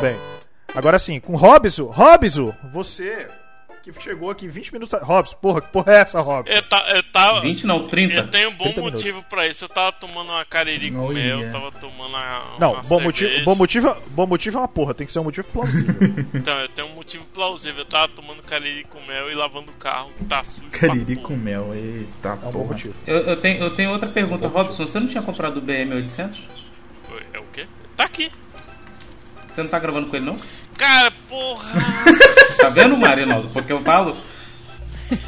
bem. Agora sim, com Robson, Robson, você que chegou aqui 20 minutos. Robson, porra, que porra é essa, Robson? Eu, ta, eu tava. 20 não, 30. Eu tenho um bom 30 motivo pra isso. Eu tava tomando uma cariri com Oh, mel, yeah. tava tomando uma. Não, uma bom motivo, bom, motivo, bom motivo é uma porra, tem que ser um motivo plausível. Então, eu tenho um motivo plausível. Eu tava tomando cariri com mel e lavando o carro, tá sujo. Cariri com mel, eita É um bom porra. motivo. Eu, eu tenho, eu tenho outra pergunta, Robson. Você não tinha comprado o BM800? Oi, É o quê? Tá aqui. Você não tá gravando com ele, não? Cara, porra! Tá vendo, Marinaldo? Porque eu falo.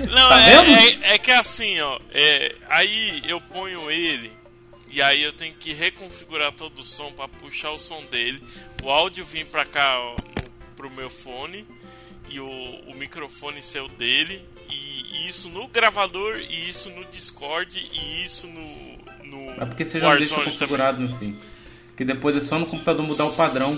Não, Tá é, vendo? é, é que assim, ó. é, aí eu ponho ele. E aí eu tenho que reconfigurar todo o som pra puxar o som dele. O áudio vir pra cá, ó, pro meu fone. E o, o microfone ser o dele. E isso no gravador, e isso no Discord, e isso no. no É porque você já não deixa configurado no fim. Que depois é só no computador mudar o padrão.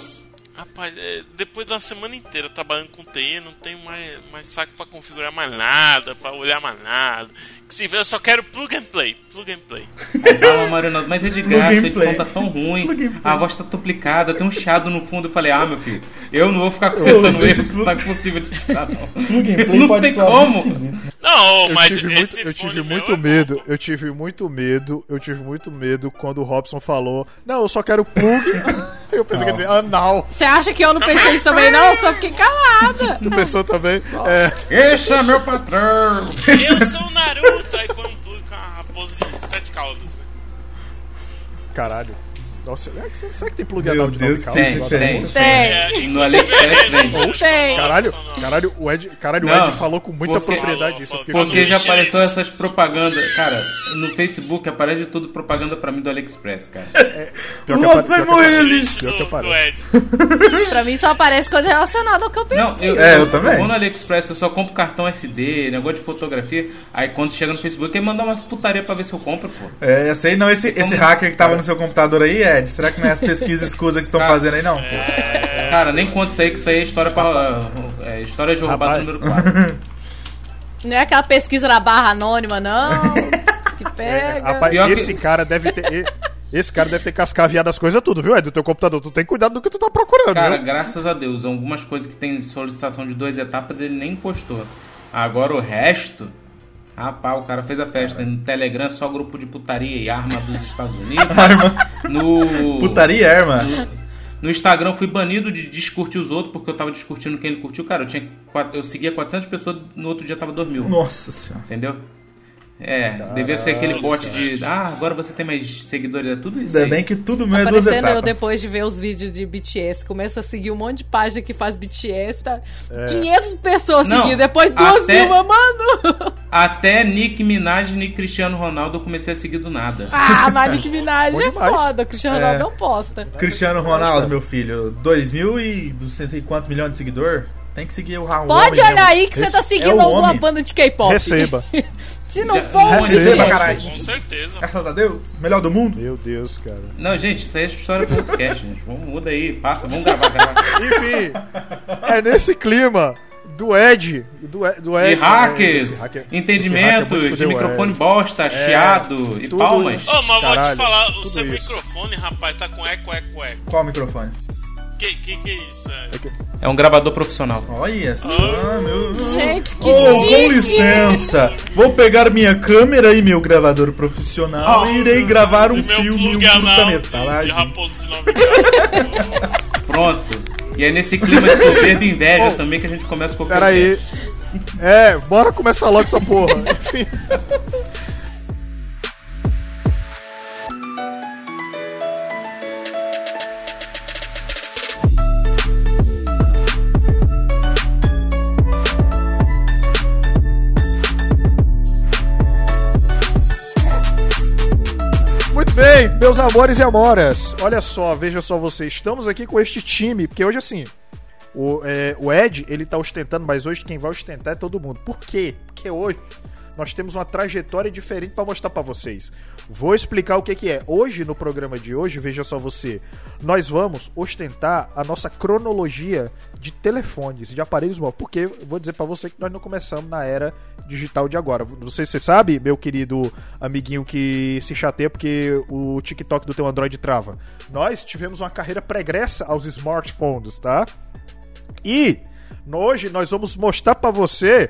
Rapaz, é, depois da semana inteira trabalhando com TI, não tenho mais, mais saco pra configurar mais nada, pra olhar mais nada. Que se vê, eu só quero plug and play, plug and play. Aí fala, Marinaldo, mas é de graça, a edição play. tá tão ruim, a voz tá duplicada, tem um chiado no fundo. Eu falei, ah, meu filho, eu não vou ficar consertando plug- não é possível de tirar, não. Plug and play Não pode tem como. Não, Eu mas tive muito, esse eu tive muito é medo, bom. eu tive muito medo, eu tive muito medo quando o Robson falou, não, eu só quero plug. eu pensei que ia dizer, anal. Você acha que eu não pensei isso também, não? Eu só fiquei calada. Tu pensou também? É, Esse é meu patrão! Eu sou o Naruto, aí põe um com a raposa de sete caudas. caralho. Nossa, é que- será que tem plug Meu Deus, que Tem. Tem. É, No inclusive, AliExpress Tem. Caralho, caralho, o Ed, caralho, o Não, Ed falou com muita porque- propriedade. Eu com Porque já apareceu essas propagandas. Cara, no Facebook aparece tudo propaganda pra mim do AliExpress, cara. Pior que Nossa, vai que morrer. Pior que aparece. Ed. Pra mim só aparece coisa relacionada ao que eu Não, pesquei. eu, É, eu também. vou no AliExpress, eu só compro cartão SD, negócio de fotografia. Aí quando chega no Facebook, ele manda umas putaria pra ver se eu compro, pô. É, essa aí não, esse, esse hacker que tava no seu computador aí, Ed, será que não é as pesquisas escusas que estão fazendo aí, não? Cara, nem conta isso aí, que isso aí é história pra. É, história de roubado Rapaz. número 4. Não é aquela pesquisa na barra anônima, não. Que pega. Rapaz, Pior que- esse cara deve ter. e- Esse cara deve ter cascaviado as coisas tudo, viu, Ed? Do teu computador. Tu tem cuidado do que tu tá procurando, Cara, viu? graças a Deus, algumas coisas que tem solicitação de duas etapas ele nem postou. Agora o resto. Rapaz, o cara fez a festa. No Telegram só grupo de putaria e arma dos Estados Unidos. No. Putaria, é, arma. No Instagram fui banido de descurtir os outros porque eu tava discutindo quem ele curtiu. Cara, eu, tinha, eu seguia 400 pessoas, no outro dia tava 2 mil. Nossa senhora. Entendeu? É, devia ser aquele bot de. Ah, agora você tem mais seguidores. É tudo isso. Ainda aí. bem que tudo é duas Aparecendo eu depois de ver os vídeos de BTS. Começa a seguir um monte de página que faz BTS. Tá? É. 500 pessoas Não, seguindo. Depois 2 até- mil, mano. Até Nick Minaj e Nick Cristiano Ronaldo eu comecei a seguir do nada. Ah, mas Nick Minaj é foda. O Cristiano É. Ronaldo não posta. Cristiano Ronaldo, meu filho, 2 mil e não sei quantos milhões de seguidor, tem que seguir o Raul. Pode olhar aí que você tá é seguindo o alguma homem. banda de K-pop. Receba. Se não for o Receba, BTS. caralho. Com certeza. Graças a Deus, melhor do mundo. Meu Deus, cara. Não, gente, isso aí é história podcast, gente. Vamos, muda aí, passa, vamos gravar, gravar. Enfim, é nesse clima do Ed. Do, Ed- do De Ed é, hackers, esse hacker- entendimentos, muito de microfone Ed. bosta, chiado e palmas. Ô, mas vou te falar, o seu isso. microfone, rapaz, tá com eco, eco, eco. Qual o microfone? Que que, que é isso? É? É um gravador profissional. Olha só, meu. Gente, que Oh, chique. com licença, vou pegar minha câmera e meu gravador profissional e irei gravar um filme um curta-metragem. Pronto. E é nesse clima de soberba e inveja também que a gente começa com o Pera aí. É, bora começar logo essa porra. Enfim. bem, meus amores e amoras. Olha só, veja só você. Estamos aqui com este time, porque hoje assim, o, é, o Ed, ele tá ostentando, mas hoje quem vai ostentar é todo mundo. Por quê? Porque hoje nós temos uma trajetória diferente para mostrar para vocês. Vou explicar o que, que é. Hoje, no programa de hoje, veja só você, nós vamos ostentar a nossa cronologia de telefones, de aparelhos móveis. Porque vou dizer para você que nós não começamos na era digital de agora. Se você sabe, meu querido amiguinho que se chateia porque o TikTok do teu Android trava. Nós tivemos uma carreira pregressa aos smartphones, tá? E hoje nós vamos mostrar para você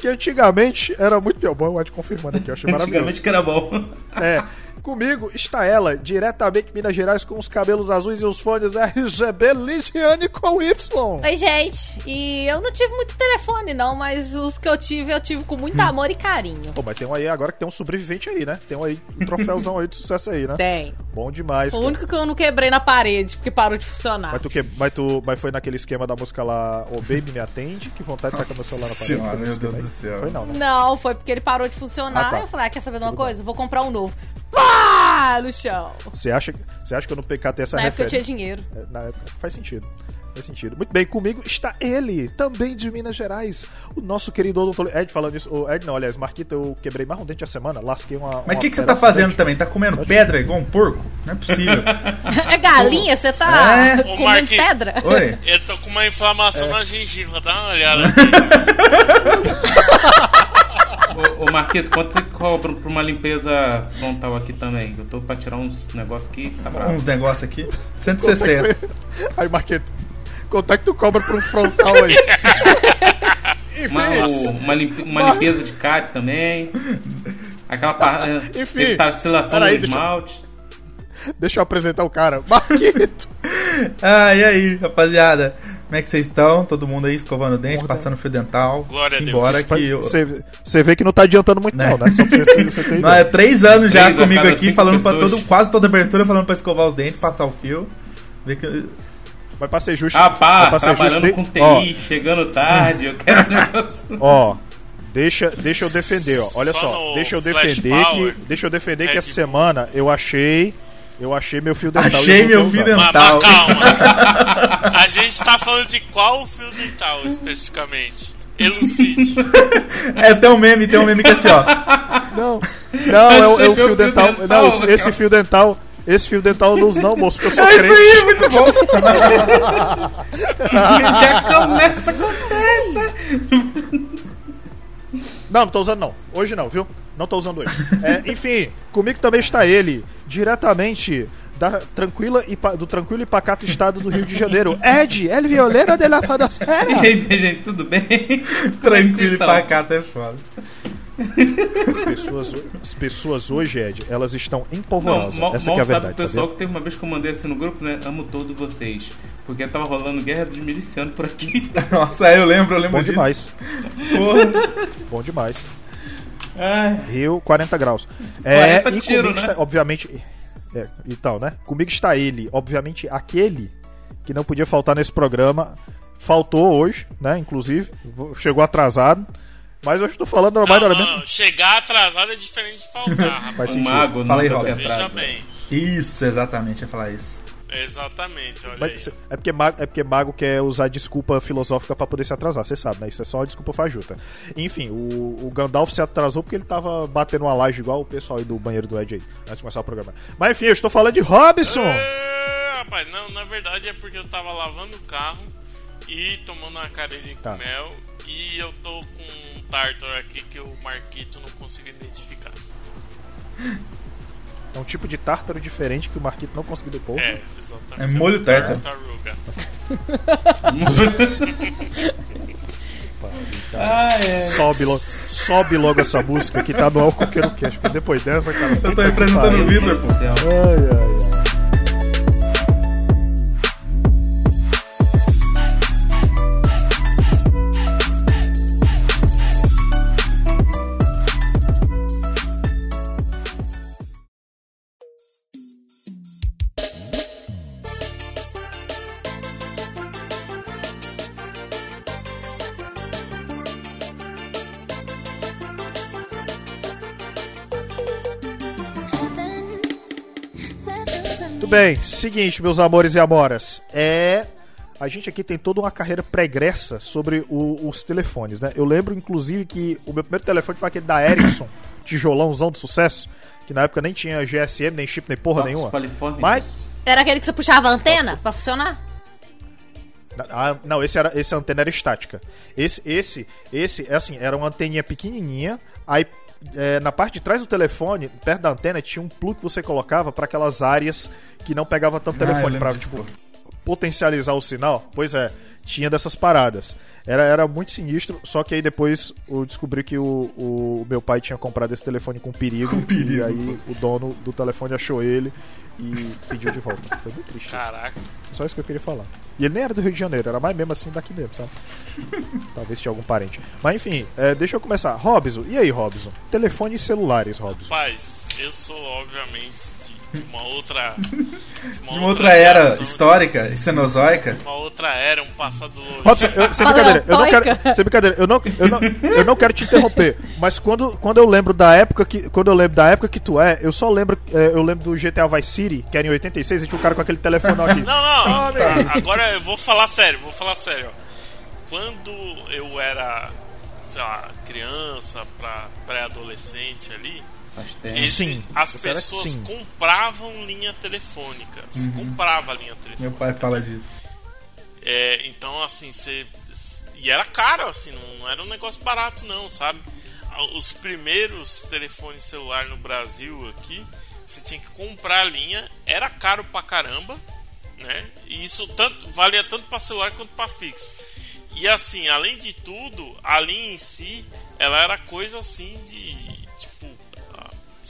que antigamente era muito bom. Eu te confirmando aqui, eu achei maravilhoso. Antigamente que era bom. É. Comigo está ela, diretamente de Minas Gerais, com os cabelos azuis e os fones RGB Lisiane com Y. Oi, gente. E eu não tive muito telefone, não, mas os que eu tive, eu tive com muito amor e carinho. Pô, mas tem um aí agora que tem um sobrevivente aí, né? Tem um aí, um troféuzão aí de sucesso aí, né? Tem. Bom demais. O cara. único que eu não quebrei na parede, porque parou de funcionar. Mas tu, que, mas tu mas foi naquele esquema da música lá, Ô Baby Me Atende, que vontade de tacar meu celular na parede. Senhora, meu Deus esquema do céu. Foi não, né? Não, foi porque ele parou de funcionar. Ah, tá. Eu falei, ah, quer saber de uma coisa? Vou comprar um novo. Pá! No chão. Você acha, você acha que eu não PKT essa Na época eu tinha dinheiro. É, Na época, faz sentido. Faz sentido. Muito bem, comigo está ele, também de Minas Gerais, o nosso querido Odontólogo. Ed, falando isso, o Ed não, aliás, Marquita, eu quebrei mais um dente a semana, lasquei uma. Mas o que, que você tá fazendo também? Tá comendo pedra igual um porco? Não é possível. É galinha? Você tá É. Comendo pedra? Oi. Eu tô com uma inflamação É. na gengiva, dá uma olhada. Ô, ô Marquito, quanto você cobra pra uma limpeza frontal aqui também? Eu tô pra tirar uns negócios aqui, tá bravo. Uns negócios aqui. Quanto é que 160. você- Aí, Marquito, quanto é que tu cobra pra um frontal aí? Uma, Enfim, o- uma, limpe- uma limpeza de cárie também. Aquela parte. Enfim, Parcelação peraí, do deixa- esmalte. deixa eu apresentar o cara. Marquito! Ah, e aí, rapaziada? Como é que vocês estão? Todo mundo aí escovando o dente, passando fio dental. Glória a Deus. Embora que eu... Você você vê que não tá adiantando muito, não, né? Só pra você, você ter Não, é três anos já Três comigo aqui, falando pra pessoas. todo, quase toda abertura, falando pra escovar os dentes, passar o fio. Ver que... Vai pra ser justo. Ah, vai pá, trabalhando justo, com TI, Ó, chegando tarde, eu quero negócio. Ó, deixa, deixa eu defender, ó. Olha Só só, deixa eu defender Power, que, deixa eu defender que Red essa Bull. semana eu achei, eu achei meu fio dental. Achei eu meu fio usar. Mas, dental. mas calma. A gente tá falando de qual fio dental especificamente? Elucide. É, tem um meme, tem um meme que é assim, ó. Não, não, é, o- é o fio fio dental. dental, Não, esse fio dental, esse fio dental eu não uso não, moço, porque eu sou É isso aí, crente. muito bom. Já começa com essa. Não, não tô usando não. Hoje não, viu? Não tô usando hoje. É, enfim, comigo também está ele, diretamente da tranquila e do tranquilo e pacato estado do Rio de Janeiro. Ed, El Violero de la E Podosfera. aí, gente, tudo bem? Tranquilo e pacato é foda. As pessoas, as pessoas hoje, Ed, elas estão Não, empolvorosas. mal, Essa mal é a sabe o verdade, pessoal sabia? que teve uma vez que eu mandei assim no grupo, né? Amo todos vocês. Porque tava rolando guerra dos milicianos por aqui. Nossa, eu lembro, eu lembro Bom disso. demais, Porra. bom demais. Ai, Rio, 40 graus. É, 40 e tiro, comigo né? está, obviamente. É, e tal, né? Comigo está ele, obviamente, aquele que não podia faltar nesse programa. Faltou hoje, né? Inclusive, chegou atrasado. Mas eu estou falando Não, mais não, não. Chegar atrasado é diferente de faltar, rapaz. Faz o sentido. mago Fala aí, Veja atrasa. bem. Isso, exatamente, ia falar isso. Exatamente, olha aí. Mas cê- é, porque mago, é porque mago quer usar desculpa filosófica pra poder se atrasar, você sabe, né? Isso é só uma desculpa fajuta. Enfim, o, o Gandalf se atrasou porque ele tava batendo uma laje igual o pessoal aí do banheiro do Ed aí, antes de começar o programa. Mas enfim, eu estou falando de Robson! É, rapaz, não, na verdade é porque eu tava lavando o carro e tomando uma careirinha com Tá. mel e eu tô com um tartar aqui que o Marquito não conseguiu identificar. É um tipo de tártaro diferente que o Marquito não conseguiu depois. É, exatamente. É molho tártaro. Tartaruga. Ah, é. Sobe, logo, sobe logo essa música que tá no álcool que eu não quero. porque Depois dessa, cara. Eu tô representando o Vitor, pô. Ai, ai, ai. Bem, seguinte, meus amores e amoras. É. a gente aqui tem toda uma carreira pregressa sobre o- os telefones, né? Eu lembro, inclusive, que o meu primeiro telefone foi aquele da Ericsson, tijolãozão de sucesso, que na época nem tinha GSM, nem chip, nem porra Tox nenhuma. Mas- Era aquele que você puxava a antena pra funcionar? Ah, não, esse era esse antena era estática. Esse esse esse é assim, era uma anteninha pequenininha, aí é, na parte de trás do telefone, perto da antena, tinha um plug que você colocava para aquelas áreas que não pegava tanto Ah, telefone para tipo, potencializar o sinal. Pois é, tinha dessas paradas. Era, era muito sinistro, só que aí depois eu descobri que o, o meu pai tinha comprado esse telefone com perigo, Com perigo, e aí o dono do telefone achou ele e pediu de volta. Foi muito triste. isso. Caraca. Só isso que eu queria falar. E ele nem era do Rio de Janeiro, era mais mesmo assim daqui mesmo, sabe? Talvez tinha algum parente. Mas enfim, é, deixa eu começar. Robson, e aí, Robson? Telefones celulares, Robson. Rapaz, eu sou, obviamente, uma outra. De De uma outra era geração, histórica, cenozoica. de Uma outra era, um passado longe. Robson, eu, sem brincadeira, eu não quero. Sem brincadeira, eu não, eu, não, eu não quero te interromper. Mas quando, quando eu lembro da época que. Quando eu lembro da época que tu é, eu só lembro. é, eu lembro do GTA Vice City, que era em 86, e tinha um cara com aquele telefone aqui. Não, não, tá, agora eu vou falar sério, vou falar sério. Quando eu era, sei lá, criança pra pré-adolescente ali, Faz tempo. esse- Sim, as você pessoas sim. compravam linha telefônica. Se comprava linha telefônica. Meu pai fala disso. É, então, assim, você. E era caro, assim, não, não era um negócio barato, não, sabe? Os primeiros telefones celular no Brasil aqui, você tinha que comprar a linha, era caro pra caramba, né? E isso tanto, valia tanto pra celular quanto pra fixo. E assim, além de tudo, a linha em si, ela era coisa assim de.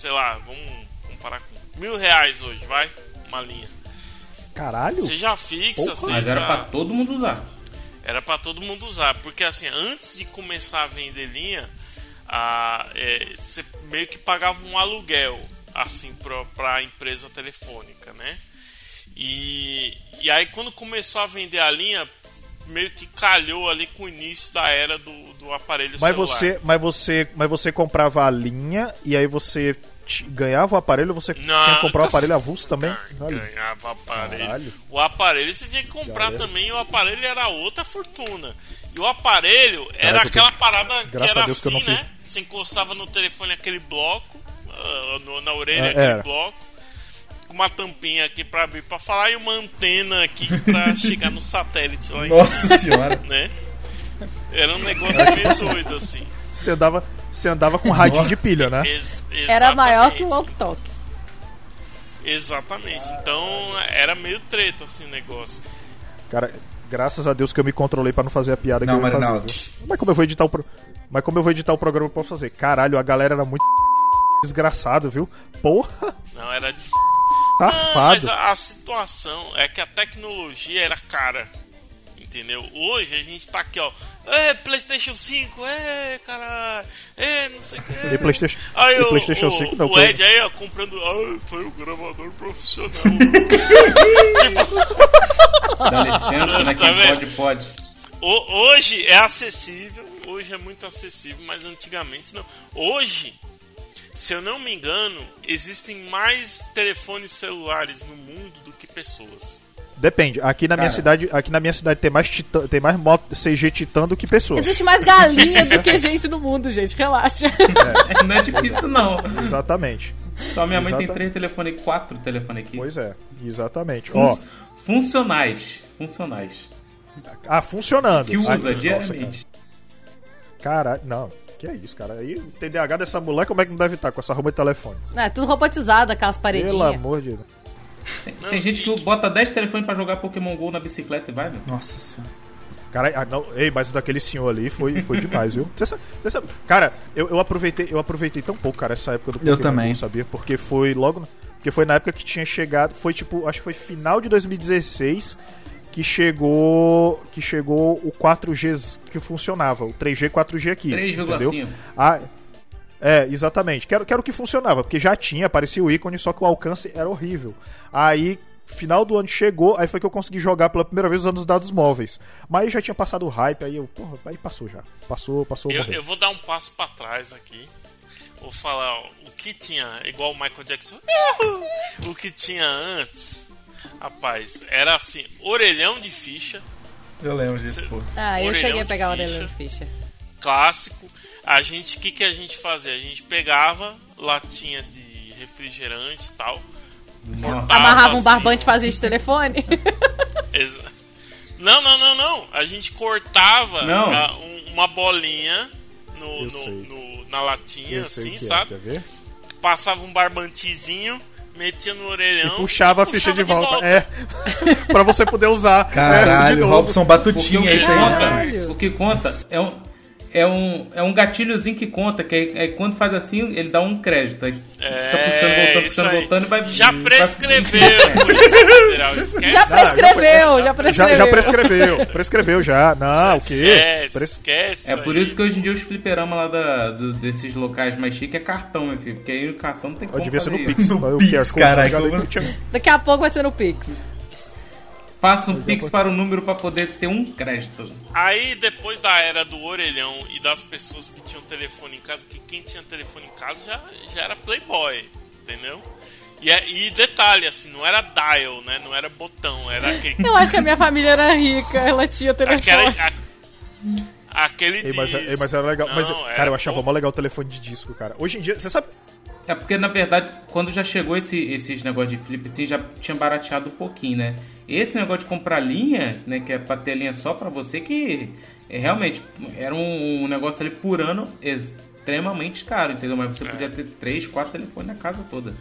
Sei lá, vamos comparar com mil reais hoje, vai? Uma linha. Caralho? Seja fixa, seja. Mas era pra todo mundo usar. Era pra todo mundo usar, porque assim, antes de começar a vender linha, a, é, você meio que pagava um aluguel assim pra, pra empresa telefônica, né? E, e aí quando começou a vender a linha, meio que calhou ali com o início da era do, do aparelho Mas celular. você, mas você, mas você comprava a linha e aí você ganhava o aparelho, você Não, tinha que comprar o aparelho avulso também? Ganhava aparelho. Caralho. O aparelho você tinha que comprar também e o aparelho era outra fortuna. E o aparelho era aquela parada que era Deus que assim, não né? fiz. Você encostava no telefone aquele bloco, ah, na orelha É, aquele era. bloco, com uma tampinha aqui pra abrir pra falar e uma antena aqui pra chegar no satélite lá em Nossa senhora. né? Era um negócio meio doido assim. Você andava, você andava com radinho de pilha, né? Ex- Era maior que o exatamente. Walk Talk. Exatamente. Então era meio treta assim o negócio. Cara, graças a Deus que eu me controlei pra não fazer a piada que Não, eu ia fazer. Viu? Mas como eu vou editar o pro... Mas como eu vou editar o programa eu posso fazer? Caralho, a galera era muito desgraçado, viu? Porra, Não, era difícil. Não, mas safado. a, a situação é que a tecnologia era cara. Entendeu? Hoje a gente tá aqui, ó. É, PlayStation 5, é, caralho. É, não sei o que. E PlayStation, Aí e o, PlayStation o, 5 não. o Ed aí, ó, comprando. Ah, foi o gravador profissional. Dá licença, né? Tá Quem pode, pode. O- hoje é acessível, hoje é muito acessível, mas antigamente não. Hoje, se eu não me engano, existem mais telefones celulares no mundo do que pessoas. Depende. Aqui na minha Cara. cidade, aqui na minha cidade tem mais titã, tem mais moto CG Titã do que pessoas. Existe mais galinha do que gente no mundo, gente. Relaxa. Não é difícil, não. Exatamente. Só minha mãe tem três telefones, quatro telefones aqui. Pois é, exatamente. Fun- Ó, Funcionais. Funcionais. ah, funcionando. Que usa Ai, nossa, diariamente. Caralho, não. Que é isso, cara? Aí o TDAH dessa mulher, como é que não deve estar com essa roupa de telefone? É, tudo robotizado, aquelas Pelo paredinhas. amor de Deus. Não, Tem gente que bota 10 telefones pra jogar Pokémon GO na bicicleta e vai, meu. Nossa senhora. Cara, ah, não, ei, mas o daquele senhor ali foi, foi demais, viu? Você sabe, você sabe- cara, eu, eu aproveitei, eu aproveitei tão pouco, cara, essa época do Eu Pokémon também. Go, sabia? Porque foi logo, porque foi na época que tinha chegado, foi tipo, acho que foi final de 2016 que chegou, que chegou o 4G que funcionava, o 3G 4G aqui, entendeu? 3,5. Ah, é, exatamente. Quero, quero que funcionava, porque já tinha, aparecia o ícone, só que o alcance era horrível. Aí, final do ano chegou, aí foi que eu consegui jogar pela primeira vez usando os dados móveis. Mas já tinha passado o hype, aí eu, porra, aí passou já. Passou, passou, Eu, eu vou dar um passo pra trás aqui. Vou falar ó, o que tinha, igual o Michael Jackson, o que tinha antes, rapaz, era assim: orelhão de ficha, Eu lembro disso, pô. Ah, eu cheguei a pegar ficha. orelhão de ficha. clássico. A gente, o que, que a gente fazia? A gente pegava latinha de refrigerante e tal. cortava Amarrava um assim, barbante e fazia de telefone. Não, não, não, não. A gente cortava Não. ah, um- uma bolinha no, no- no- na latinha, assim, é, sabe? Passava um barbantezinho, metia no orelhão E puxava a e ficha de puxava volta. É. pra você poder usar. Caralho, de novo. Robson o Batutinha que, esse aí. Caralho. o que conta é um, é, um, é um gatilhozinho que conta, que é, é quando faz assim, ele dá um crédito. Aí É, fica puxando, voltando, puxando, voltando e vai. Já vai- prescreveu, Polícia Federal. Esquece. Já prescreveu, já Já, prescreveu. já prescreveu. Prescreveu já. Não, o quê? Esquece, Pres- esquece. É por aí. isso que hoje em dia os fliperamas lá da, do- desses locais mais chiques é cartão, meu filho. Porque aí o cartão não tem como devia ser no Pix. No o Pix, caralho, Eu Daqui a pouco vai ser no Pix. Faça um Pix para o número para poder ter um crédito. Aí, depois da era do orelhão e das pessoas que tinham telefone em casa, que quem tinha telefone em casa já, já era playboy, entendeu? E, é- e detalhe, assim, não era dial, né? Não era botão, era aquele... Eu acho que a minha família era rica, ela tinha telefone. aquela, a- aquele Ei, mas, disco. ei, mas era legal. mas, Não, era- cara, eu achava mó legal o telefone de disco, cara. Hoje em dia, você sabe. É porque, na verdade, quando já chegou esse, esses negócios de flip, assim, já tinha barateado um pouquinho, né? Esse negócio de comprar linha, né, que é pra ter linha só pra você, que é, realmente era um, um negócio ali por ano extremamente caro, entendeu? Mas você podia ter três, quatro telefones na casa toda.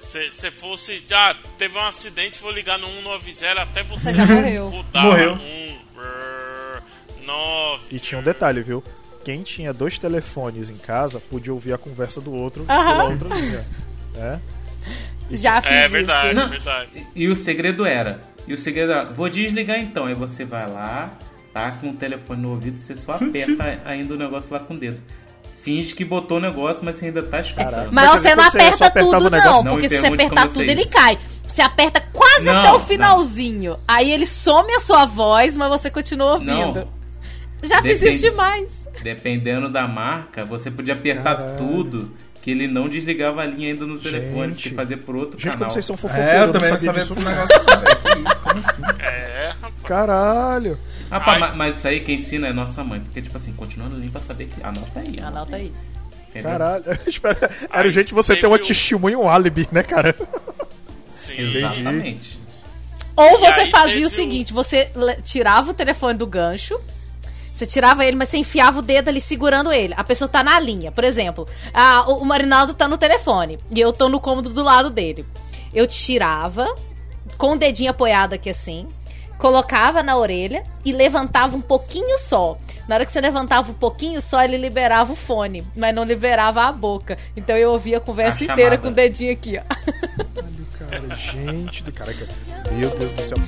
Se se fosse. Ah, teve um acidente, vou ligar no 190 até você. Você já morreu. Morreu. Um, brrr, nove. E tinha um detalhe, viu? Quem tinha dois telefones em casa podia ouvir a conversa do outro pela outra linha. É. Já fiz É isso. verdade, é Não. verdade. E, e o segredo era, e o segredo era, vou desligar então. Aí você vai lá, tá com o telefone no ouvido, você só aperta ainda o negócio lá com o dedo. Finge que botou o negócio, mas você ainda tá escutando. Mas Mas você você não você aperta apertava tudo, não. Não Porque se você apertar tudo, você ele isso. cai. Você aperta quase Não, até o não. finalzinho. Aí ele some a sua voz, mas você continua ouvindo. Não. Já fiz Depende- isso demais. Dependendo da marca, você podia apertar Caralho. tudo que ele não desligava a linha ainda no telefone, Gente. que fazer por outro Gente, canal. como vocês são fofoqueiros, É, eu também não sabia disso. desse negócio. Que isso? Como assim? É, rapaz. Caralho. Rapaz, mas, mas isso aí quem ensina é nossa mãe, porque tipo assim, continuando ali pra saber que anota aí. Anota aí. entendeu? Caralho. Espera, Era Aí o jeito de você ter uma testemunha, um álibi, né, cara? Sim. Exatamente. Ou você aí fazia o seguinte: você tirava o telefone do gancho. Você tirava ele, mas você enfiava o dedo ali segurando ele. A pessoa tá na linha. Por exemplo, a- o, o Marinaldo tá no telefone e eu tô no cômodo do lado dele. Eu tirava, com o dedinho apoiado aqui assim, colocava na orelha e levantava um pouquinho só. Na hora que você levantava um pouquinho só, ele liberava o fone, mas não liberava a boca. Então eu ouvia a conversa A inteira com o dedinho aqui, ó. Cara, gente do caraca. Meu Deus do céu.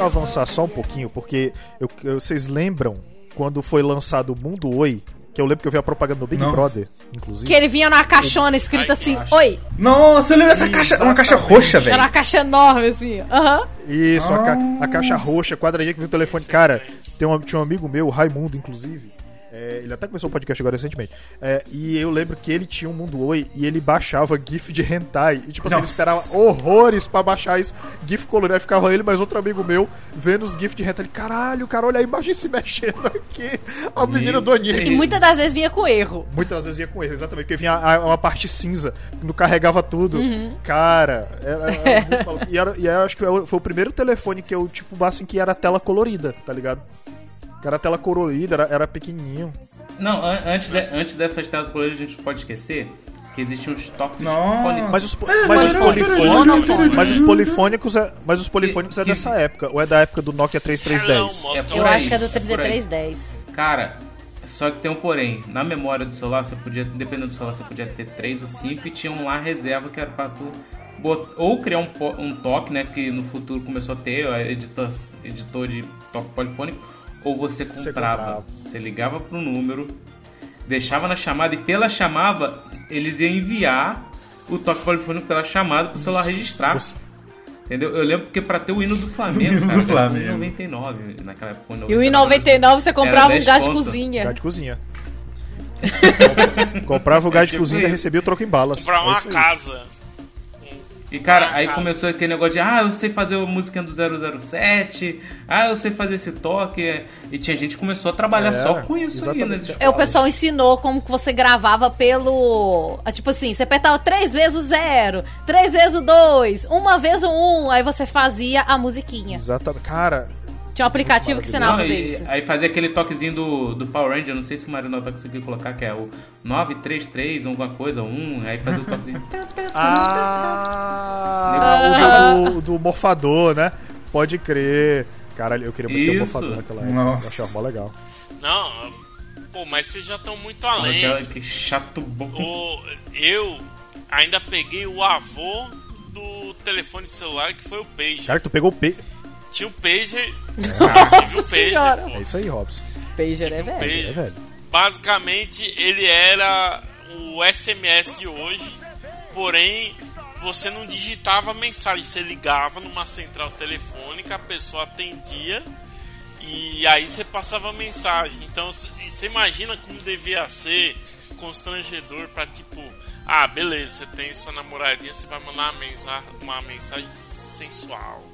Eu avançar só um pouquinho, porque eu- eu- vocês lembram quando foi lançado o Mundo Oi? Que eu lembro que eu vi a propaganda no Big Nossa. Brother, inclusive. Que ele vinha na caixona escrito Ai, assim: Oi. Nossa, eu lembro dessa caixa. Uma caixa roxa, Era velho. uma caixa enorme, assim. Aham. Isso, a, ca- a caixa roxa, quadradinha que viu o telefone. Cara, tem um, tinha um amigo meu, o Raimundo, inclusive. É, ele até começou o podcast agora recentemente. é, e eu lembro que ele tinha um Mundo Oi e ele baixava GIF de hentai. E tipo assim, ele esperava horrores pra baixar isso. GIF colorido. Aí ficava ele, mais outro amigo meu, vendo os GIF de hentai. Ele, caralho, cara, olha a imagem se mexendo aqui. A menina do E anime. muitas das vezes vinha com erro. Muitas vezes ia com erro, exatamente, porque vinha a- a- uma parte cinza, que não carregava tudo. Uhum. Cara, era, era e, era, e eu acho que foi o primeiro telefone que eu, tipo, assim, que era tela colorida, tá ligado? Que era tela colorida, era, era pequenininho. Não, an- antes, de- antes dessas telas coloridas a gente pode esquecer que existiam os toques Nossa. poli- Mas os, po- Peraí, mas os polifônicos. Mas os polifônicos é, mas os polifônicos é Que- dessa época, ou é da época do Nokia 3310? Hello, É. Eu aí, acho que é do por aí. 3310. Cara, só que tem um porém. Na memória do celular, você podia, dependendo do celular, você podia ter 3 ou 5 e tinha um lá reserva que era pra tu bot- ou criar um, um toque, né? Que no futuro começou a ter, ó, editor, editor de toque polifônico, ou você comprava. comprava. Você ligava pro número, deixava na chamada e pela chamada eles iam enviar o toque polifônico pela chamada pro celular registrar. Você- Entendeu? Eu lembro que pra ter o hino do Flamengo, O hino cara, do Flamengo. era 99 naquela época. E o em 99 você comprava um 10 gás de cozinha. Gás de cozinha. Comprava o gás de Tipo cozinha e recebia o troco em balas. Comprar É uma aí. casa. E cara, Ah, aí tá. começou aquele negócio de, ah, eu sei fazer a música do 007, ah, eu sei fazer esse toque. E tinha gente que começou a trabalhar É, só com isso aí, exatamente. né? É, É, o pessoal ensinou como que você gravava pelo. ah, Tipo assim, você apertava três vezes o zero, três vezes o dois, uma vez o um, aí você fazia a musiquinha. Exatamente. Cara, Tinha um aplicativo que ensinava a Não, fazer e- isso. Aí fazia aquele toquezinho do, do Power Ranger, não sei se o Marinol vai conseguir colocar, que é o 933, alguma coisa, 1, aí fazia o toquezinho. Ah, o do, do morfador, né? Pode crer. Caralho, eu queria muito ter um morfador naquela época. Nossa. Eu achava mó legal. Não, pô, mas vocês já estão muito Aquela- além. que chato bom. O, eu ainda peguei o avô do telefone celular que foi o Pager. Cara, tu pegou o P. Tinha o Pager. Nossa tive o Pager, senhora. pô. É isso aí, Robson. Pager é velho. É, Pager. velho. Basicamente, ele era o SMS de hoje, porém você não digitava mensagem, você ligava numa central telefônica, a pessoa atendia e aí você passava mensagem. Então você imagina como devia ser constrangedor pra tipo, ah, beleza, você tem sua namoradinha, você vai mandar uma mensagem, uma mensagem sensual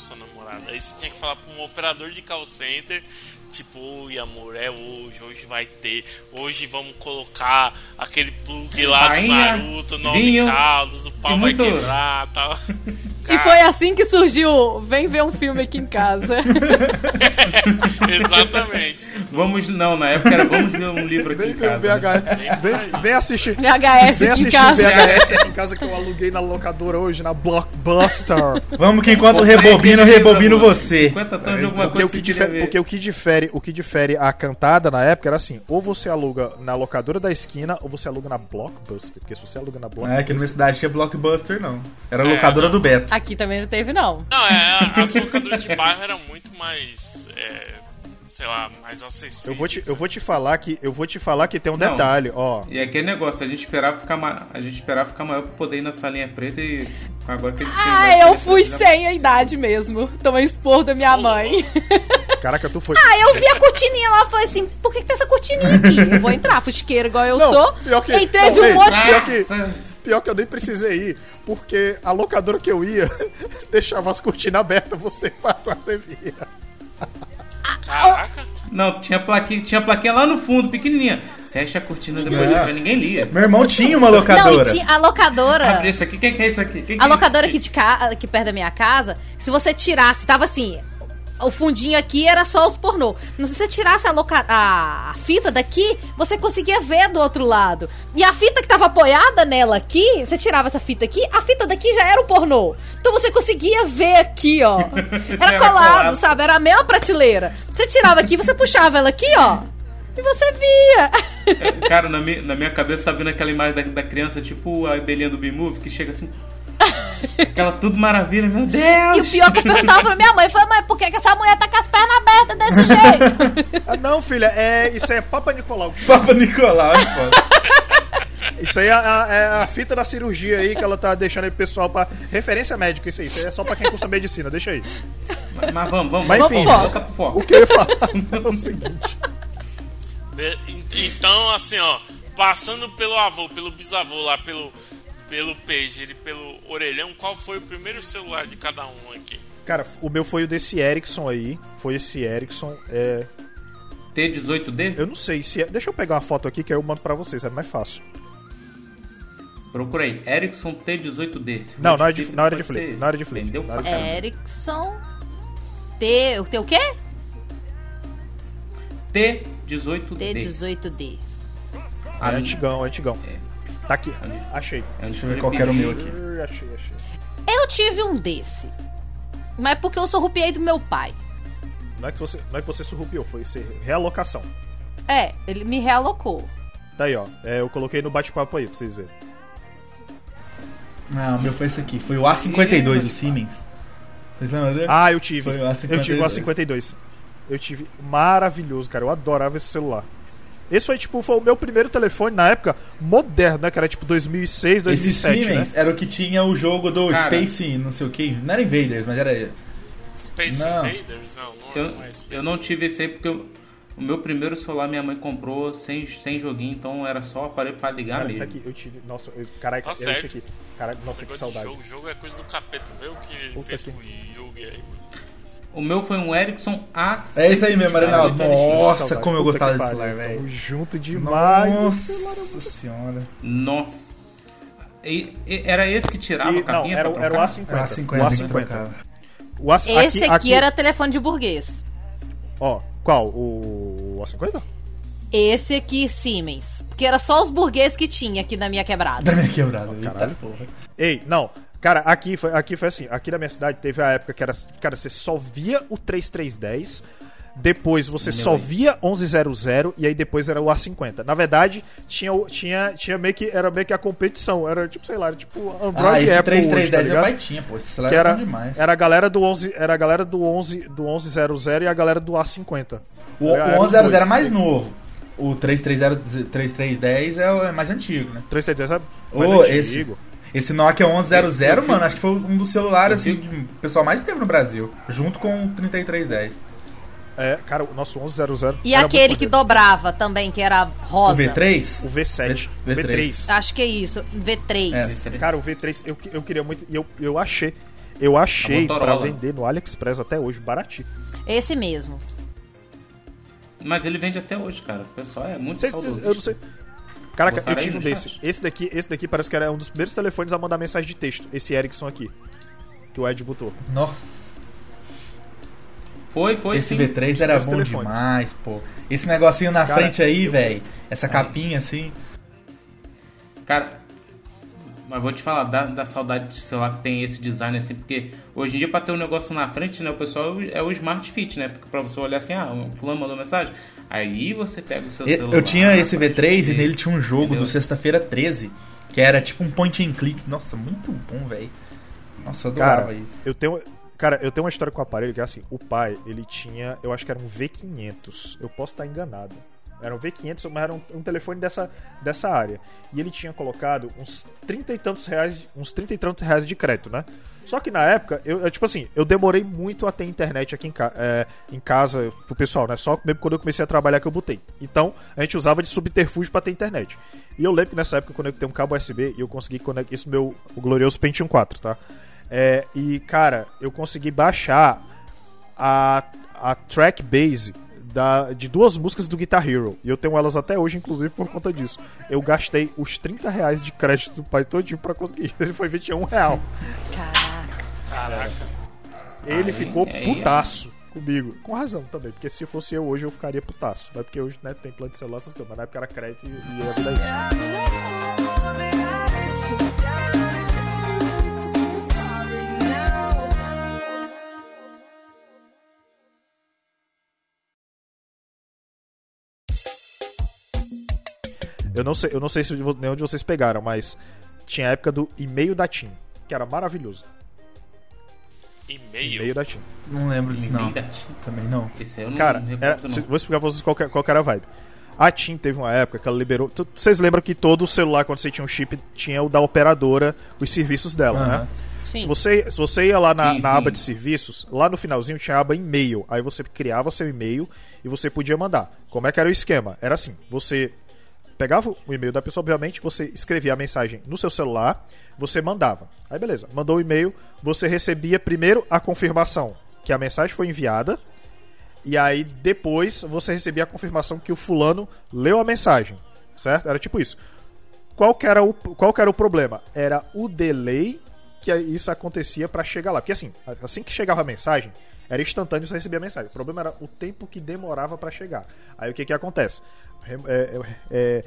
pra sua namorada. Aí você tinha que falar pra um operador de call center, tipo, oi amor, é hoje, hoje vai ter, hoje vamos colocar aquele plug lá do Naruto, nove vinho caldos, o pau vai quebrar tal. E foi assim que surgiu. Vem ver um filme aqui em casa. Exatamente. Vamos, não, na época era vamos ler um livro aqui Vem em ver o casa. VHS. Vem, vem assistir. VHS Vem aqui em assistir casa. VHS aqui em casa que eu aluguei na locadora hoje, na Blockbuster. Vamos que enquanto rebobino, rebobino você. 50 tons de alguma Porque coisa ver. porque o que difere, o que difere a cantada na época era assim, ou você aluga na locadora da esquina, ou você aluga na Blockbuster. Porque se você aluga na É, Blockbuster. aqui na minha cidade tinha Blockbuster, não. Era a É, locadora não. do Beto. Aqui também não teve, não. Não, é, as locadoras de bairro eram muito mais, é, sei lá, mais acessíveis. Eu vou, te, eu vou te falar que eu vou te falar que tem um Não. detalhe, ó. E aquele negócio, a gente esperava ficar, ma... a gente esperava ficar maior pra poder ir na salinha preta e agora que a gente tem Ah, eu preta, fui sem a idade mesmo. Tomei expor da minha mãe. Caraca, tu foi. Ah, eu vi a cortininha lá, foi assim, por que, que tem essa cortininha aqui? Eu vou entrar, fusqueira igual eu Não, sou. pior que- Entrei, não, vi um ei, monte de... pior que- Nossa, Pior que eu nem precisei ir, porque a locadora que eu ia deixava as cortinas abertas, você passar, você via. Caraca. Não, tinha plaquinha, tinha plaquinha lá no fundo, pequenininha. Fecha a cortina depois, É. ninguém lia. Meu irmão tinha uma Não, locadora. e tinha a locadora... Abre isso aqui, o que, que é isso aqui? Que que A é locadora isso aqui de ca... aqui perto da minha casa, se você tirasse, tava assim, o fundinho aqui era só os pornô. Mas se você tirasse a, loca... a fita daqui, você conseguia ver do outro lado. E a fita que tava apoiada nela aqui, você tirava essa fita aqui, a fita daqui já era o pornô. Então você conseguia ver aqui, ó. Era era colado, sabe? Era a mesma prateleira. Você tirava aqui, você puxava ela aqui, ó. E você via. É, Cara, na minha, na minha cabeça tá vindo aquela imagem da, da criança, tipo a abelhinha do B-Movie, que chega assim. Aquela tudo maravilha, meu Deus! E o pior é que eu perguntava pra minha mãe, foi, mãe, por que, que essa mulher tá com as pernas abertas desse jeito? Ah, não, filha, é, isso aí é Papa Nicolau. Papa Nicolau, é foda. Isso aí é a, é a fita da cirurgia aí que ela tá deixando aí pro pessoal pra. Referência médica, isso aí. Isso aí é só pra quem cursa medicina, deixa aí. Mas, mas vamos, vamos, Mas vamos enfim. pro foco, vamos pro foco. O que eu ia falar é o seguinte. Então, assim, ó, passando pelo avô, pelo bisavô lá, pelo, pelo pager e pelo orelhão, qual foi o primeiro celular de cada um aqui? Cara, o meu foi o desse Ericsson aí. Foi esse Ericsson. É, T18D? eu não sei se é. Deixa eu pegar uma foto aqui que aí eu mando pra vocês, é mais fácil. Procura aí, Ericsson T18D. Se Não, na hora de- flip, na hora de flip, na hora de flip, Vendeu pra. Erickson. T. O T o quê? T18D. T18D. É antigão, é antigão. Tá aqui, Onde? achei. É um Deixa eu ver qual que era o meu aqui. Achei, achei. Eu tive um desse. Mas porque eu sou rupiei do meu pai. Não é que você, não é que você surrupiou, foi ser realocação. É, ele me realocou. Tá aí, ó. É, eu coloquei no bate-papo aí pra vocês verem. Não, o meu foi esse aqui. Foi o A52, o Siemens. Vocês lembram dele? Ah, eu tive. Foi o A52. Eu tive o A52. Eu tive. Maravilhoso, cara. Eu adorava esse celular. Esse foi, tipo, foi o meu primeiro telefone na época moderno, né? Que era tipo 2006, Esse 2007, né? Siemens era o que tinha o jogo do Cara. Space, não sei o que. Não era Invaders, mas era. Space Não. Invaders? Não, não, Eu, não é Space eu não tive esse aí porque eu- o meu primeiro celular minha mãe comprou sem, sem joguinho, então era só o aparelho pra ligar Cara, mesmo. tá aqui, eu tive. Nossa, eu, caraca, Tá certo. esse aqui. Cara, nossa, que saudade. jogo, jogo é coisa do capeta. Vê o que ele Puta fez que- com o Yugi aí, mano. O meu foi um Ericsson A. É isso aí mesmo, que Nossa, saudade. como eu gostava desse celular, velho. Junto demais. Nossa senhora. Nossa. E- e- era esse que tirava E- a capinha não, era, pra era o trocar? A50. Era o 50, A50. O A, Esse aqui, era telefone de burguês. Ó, qual? O A50? Esse aqui, Siemens. Porque era só os burgueses que tinha aqui na minha quebrada. Da minha quebrada. Caralho. Eita porra. Ei, não. Cara, aqui foi, aqui foi assim. Aqui na minha cidade teve a época que era. Cara, você só via o 3310. Depois você só via 1100 e aí depois era o A50. Na verdade, tinha, tinha, tinha meio que era meio que a competição, era tipo, sei lá, era tipo Android Ah, Apple hoje, tá 3310 meu ligado? pai tinha, pô. Esse que era era, demais. era a galera do 11, era a galera do 11 do 1100 e a galera do A50. O, o os 1100 dois. era mais novo. O 3310 3310 é, é mais antigo, né? 310 é mais esse- antigo. Esse Nokia 1100, Eu- eu mano, acho que foi um dos celulares assim, que o pessoal mais teve no Brasil. Junto com o 3310. É, cara, o nosso 1100 E aquele que dobrava também, que era O rosa. V3? o V7, V- o V3. Acho que é isso. V3. É. Cara, o V3 eu, eu queria muito e eu, eu achei eu achei pra vender no AliExpress até hoje baratinho. Esse mesmo. Mas ele vende até hoje, cara. O pessoal é muito saudoso. eu não sei. Caraca, eu tive um desse. Esse daqui, esse daqui parece que era um dos primeiros telefones a mandar mensagem de texto. Esse Ericsson aqui. Que o Ed botou. Nossa, Foi, foi esse sim. V3 era bom telefones. demais, pô. Esse negocinho na Cara, frente aí, velho. Essa capinha assim. Cara, mas vou te falar, dá, dá saudade de celular que tem esse design assim, porque hoje em dia pra ter um negócio na frente, né, o pessoal é o Smart Fit, né? Porque pra você olhar assim, ah, o fulano mandou mensagem, aí você pega o seu Eu, celular. eu tinha esse pra V3 e nele tinha um jogo Entendeu? do Sexta-feira 13. Que era tipo um point and click. Nossa, muito bom, velho. Nossa, eu adorava Cara, isso. eu tenho. Cara, eu tenho uma história com o aparelho que é assim, o pai, ele tinha, eu acho que era um V500. Eu posso estar enganado. Era um V500, mas era um, um telefone dessa, dessa área. E ele tinha colocado uns 30 e tantos reais, uns 30 e tantos reais de crédito, né? Só que na época, eu, eu, tipo assim, eu demorei muito a ter internet aqui em, ca é, em casa pro pessoal, né? Só mesmo quando eu comecei a trabalhar que eu botei. Então, a gente usava de subterfúgio pra ter internet. E eu lembro que nessa época eu conectei um cabo USB e eu consegui conectar isso meu o glorioso Pentium 4, tá? É, e, cara, eu consegui baixar a, a track base da, de duas músicas do Guitar Hero. E eu tenho elas até hoje, inclusive, por conta disso. Eu gastei os 30 reais de crédito do pai todinho pra conseguir. Ele foi 21 real. Caraca. Caraca. Ele Aí- ficou aí putaço comigo. Com razão também, porque se fosse eu hoje eu ficaria putaço. Não é porque hoje né, tem plano de celular, essas coisas. Mas na época era crédito e, e a vida é isso. Eu não sei, eu não sei se vo- nenhum de vocês pegaram, mas tinha a época do e-mail da TIM, que era maravilhoso. E-mail. E-mail da TIM. Não lembro disso, não. Também não. Esse aí eu não Cara, era- não. vou explicar pra vocês qual, que- qual que era a vibe. A TIM teve uma época que ela liberou. tu- Vocês lembram que todo celular, quando você tinha um chip, tinha o da operadora, os serviços dela, Aham. né? Sim. Se você, se você ia lá na, Sim, na sim. aba de serviços, lá no finalzinho tinha a aba e-mail. Aí você criava seu e-mail e você podia mandar. Como é que era o esquema? Era assim: você pegava o e-mail da pessoa, obviamente, você escrevia a mensagem no seu celular, você mandava. Aí beleza, mandou o e-mail, você recebia primeiro a confirmação que a mensagem foi enviada. E aí depois você recebia a confirmação que o fulano leu a mensagem, certo? Era tipo isso. Qual que era o, qual que era o problema? Era o delay que isso acontecia pra chegar lá. Porque assim, assim que chegava a mensagem, era instantâneo você recebia a mensagem. O problema era o tempo que demorava pra chegar. Aí o que que acontece? Rem- é, é,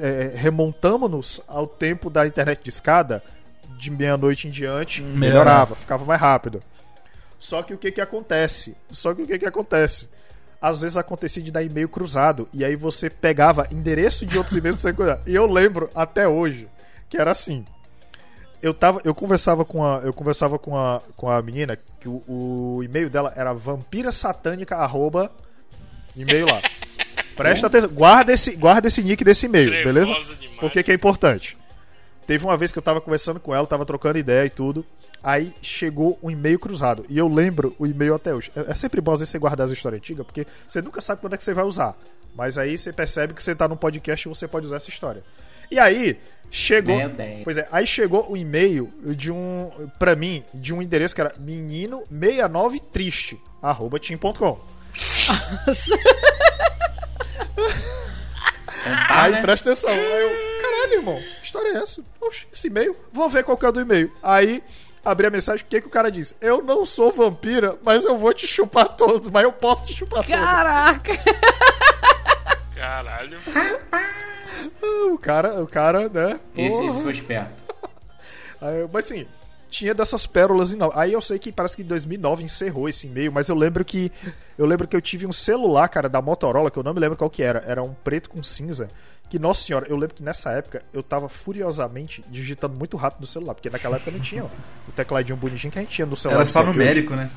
é, Remontamos-nos ao tempo da internet de escada, de meia-noite em diante, Melhorava. melhorava, ficava mais rápido. Só que o que que acontece? Só que o que que acontece? Às vezes acontecia de dar e-mail cruzado e aí você pegava endereço de outros e-mails pra você cuidar. E eu lembro até hoje que era assim. eu tava, eu conversava com a, eu conversava com a, com a menina que o, o e-mail dela era vampirasatânica arroba e-mail lá. Presta atenção, guarda esse, guarda esse nick desse e-mail, Trevosa beleza? demais. Porque que é importante. Teve uma vez que eu tava conversando com ela, tava trocando ideia e tudo. Aí chegou um e-mail cruzado. E eu lembro o e-mail até hoje. É é sempre bom às vezes você guardar as histórias antigas, porque você nunca sabe quando é que você vai usar. Mas aí você percebe que você tá num podcast e você pode usar essa história. E aí, chegou. Pois é, aí chegou o e-mail de um. pra mim, de um endereço que era menino69triste, arroba tim.com. Aí né? presta atenção. Aí eu, caralho, irmão, que história é essa? Oxe, esse e-mail, vou ver qual que é o do e-mail. Aí abri a mensagem, o que, que o cara disse? Eu não sou vampira, mas eu vou te chupar todo, mas eu posso te chupar todo. Caraca! Caralho. O cara, o cara, né? Esse, esse foi esperto. Aí mas assim, tinha dessas pérolas em Aí eu sei que parece que em 2009 encerrou esse e-mail, mas eu lembro que eu lembro que eu tive um celular, cara, da Motorola, que eu não me lembro qual que era, era um preto com cinza. Que, nossa senhora, eu lembro que nessa época eu tava furiosamente digitando muito rápido no celular, porque naquela época não tinha ó, o tecladinho bonitinho que a gente tinha no celular. Era só é numérico, né?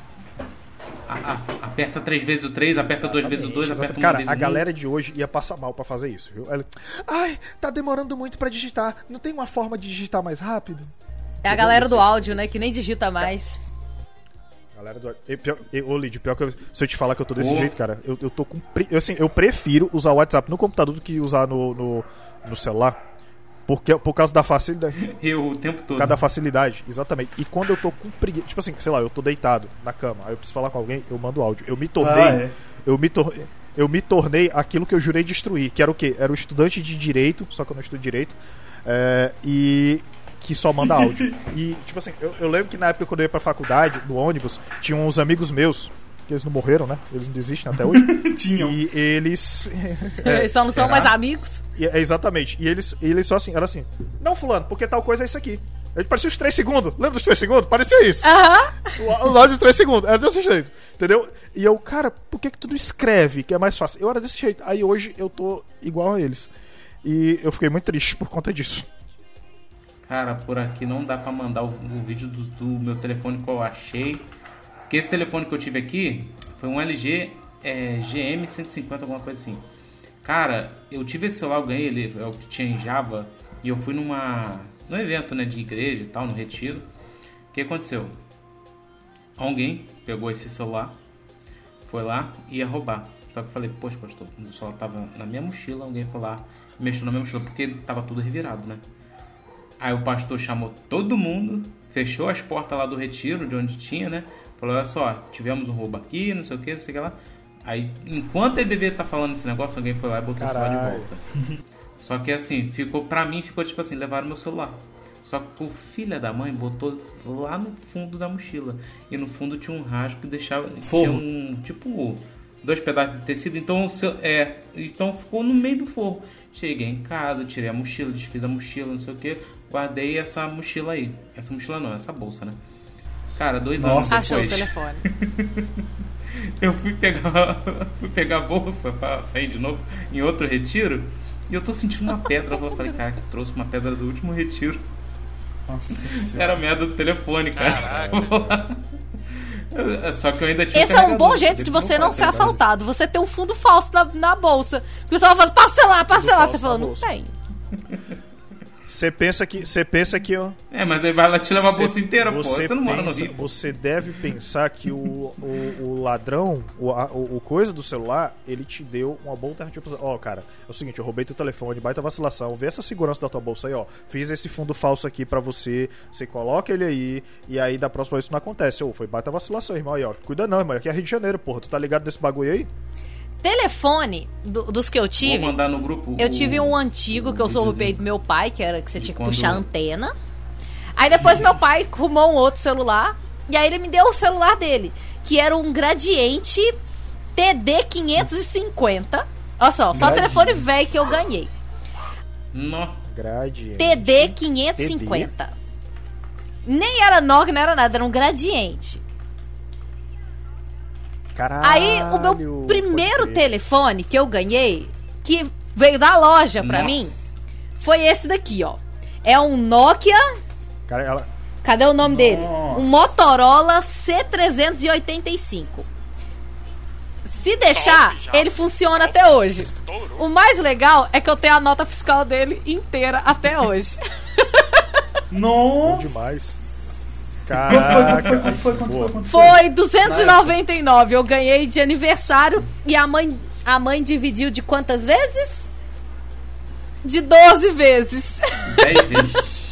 A- a- aperta três vezes o 3, aperta duas vezes o 2, Exatamente, aperta uma Cara, vez a um. galera de hoje ia passar mal pra fazer isso, viu? Ela, Ai, tá demorando muito pra digitar. Não tem uma forma de digitar mais rápido? É a galera do áudio, né? Que nem digita mais. Galera do. E, pior, e, ô, Lid, pior que eu, se eu te falar que eu tô desse Ô. jeito, cara, eu, eu tô com. pre- Eu, assim, eu prefiro usar o WhatsApp no computador do que usar no, no, no celular. Porque, por causa da facilidade. Eu o tempo Por todo. causa da facilidade, exatamente. E quando eu tô com preguiça. Tipo assim, sei lá, eu tô deitado na cama, aí eu preciso falar com alguém, eu mando áudio. Eu me tornei. Ah, é. Eu me tornei. Eu me tornei aquilo que eu jurei destruir, que era o quê? Era o estudante de direito, só que eu não estudo direito, é, e que só manda áudio. E, tipo assim, eu, eu lembro que na época quando eu ia pra faculdade, no ônibus, tinha uns amigos meus, que eles não morreram, né? Eles não existem até hoje. Tinham. e eles. Eles só não são mais amigos. E- é, exatamente. E eles, e eles só assim, era assim, não, fulano, porque tal coisa é isso aqui. Ele parecia os 3 segundos. Lembra dos 3 segundos? Parecia isso. Aham. O, o áudio dos 3 segundos. Era desse jeito. Entendeu? E eu, cara, por que, que tu não escreve? Que é mais fácil. Eu era desse jeito. Aí hoje eu tô igual a eles. E eu fiquei muito triste por conta disso. Cara, por aqui não dá pra mandar o, o vídeo do, do meu telefone que eu achei. Porque esse telefone que eu tive aqui foi um LG é, GM 150, alguma coisa assim. Cara, eu tive esse celular, eu ganhei ele, é o que tinha em Java. E eu fui numa, num evento né, de igreja e tal, no retiro. O que aconteceu? Alguém pegou esse celular, foi lá e ia roubar. Só que eu falei, poxa, pastor, o celular tava na minha mochila, alguém foi lá mexeu na minha mochila, porque tava tudo revirado, né? Aí o pastor chamou todo mundo, fechou as portas lá do retiro, de onde tinha, né? Falou, olha só, tivemos um roubo aqui, não sei o que, não sei o que lá. Aí, enquanto ele devia estar falando esse negócio, alguém foi lá e botou o celular de Caralho. volta. Só que assim, ficou pra mim, ficou tipo assim, levaram meu celular. Só que o filho da mãe botou lá no fundo da mochila. E no fundo tinha um rasgo que deixava. Forro. Tinha um. Tipo, dois pedaços de tecido. Então, é, então ficou no meio do forro. Cheguei em casa, tirei a mochila, desfiz a mochila, não sei o que. Guardei essa mochila aí. Essa mochila não, essa bolsa, né? Cara, dois Nossa. anos Achou o depois, telefone. eu fui pegar, fui pegar a bolsa pra sair de novo em outro retiro. E eu tô sentindo uma pedra. Eu falei, cara, que trouxe uma pedra do último retiro. Nossa. Era a merda do telefone, cara. Só que eu ainda tinha Esse é um bom jeito de você não ser assaltado. Você ter um fundo falso na, na bolsa. Porque o pessoal fala, passa lá, passa lá. falso Você fala, na não tem. Você pensa que. Você pensa que. ó, É, mas aí vai lá te levar a bolsa inteira, pô. Você não mora no Rio. Você deve pensar que o, o, o ladrão, o, a- o, coisa do celular, ele te deu uma boa alternativa. Ó, cara, é o seguinte, eu roubei teu telefone, baita vacilação, vê essa segurança da tua bolsa aí, ó. Fiz esse fundo falso aqui pra você, você coloca ele aí, e aí da próxima vez isso não acontece. Ô, foi baita vacilação, irmão, aí, ó. Cuida não, irmão, aqui é Rio de Janeiro, porra. Tu tá ligado desse bagulho aí? Telefone do- dos que eu Vou tive. mandar no grupo. Eu o- tive um antigo que eu videozinho. do meu pai, que era que você tinha que quando- puxar a antena. Aí depois meu pai arrumou um outro celular. E aí ele me deu o celular dele, que era um gradiente TD 550. Olha só, só telefone velho que eu ganhei. Nó. Gradiente. TD 550. Nem era NOG, não era nada, era um gradiente. Caralho. Aí o meu primeiro telefone que eu ganhei, que veio da loja pra Nossa. mim, foi esse daqui, ó. É um Nokia Cara, ela. Cadê o nome dele? Nossa. Um Motorola C385. Se deixar, ele funciona até hoje. O mais legal é que eu tenho a nota fiscal dele inteira até hoje. Bom Nossa. demais. Caraca, Quanto foi? Quanto foi? Quanto foi? Quanto foi? Foi 299. Eu ganhei de aniversário e a mãe, a mãe dividiu de quantas vezes? De 12 vezes. 10 vezes.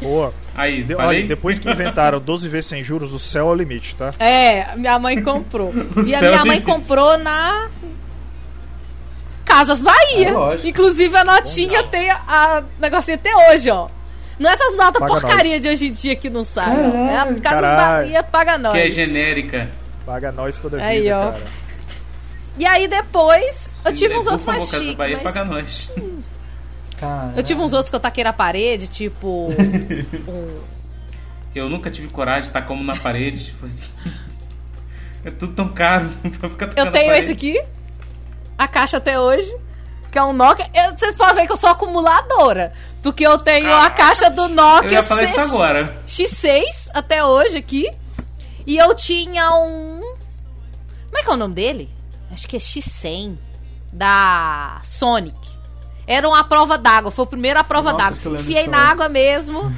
Boa. Aí, De- olha, depois que inventaram 12 vezes sem juros, o céu é o limite, tá? É, minha mãe comprou. e a céu minha é mãe comprou na Casas Bahia. É. Inclusive a notinha Bom, tem a, a negocinho até hoje, ó. Não é essas notas Paga porcaria nós. de hoje em dia que não sabe. não. É a Caralho. Casas Caralho. Bahia paga nós. Que é genérica. Paga nós toda a vida, Aí, ó. cara. E aí depois eu tive uns outros mais Casa chiques, Bahia mas paga nós. Cara. eu tive uns outros que eu taquei na parede, tipo um Eu nunca tive coragem de estar como na parede. tipo assim. É tudo tão caro pra ficar Eu tenho esse aqui, a caixa até hoje, que é um Nokia. Eu- vocês podem ver que eu sou acumuladora. Porque eu tenho a Caraca, caixa do Eu Nokia ia falar isso C- agora. X6 até hoje aqui. E eu tinha um. Como é que é o nome dele? Acho que é X100 da Sonic. Era uma prova d'água, foi o primeiro a prova Nossa, d'água. Enfiei na água mesmo.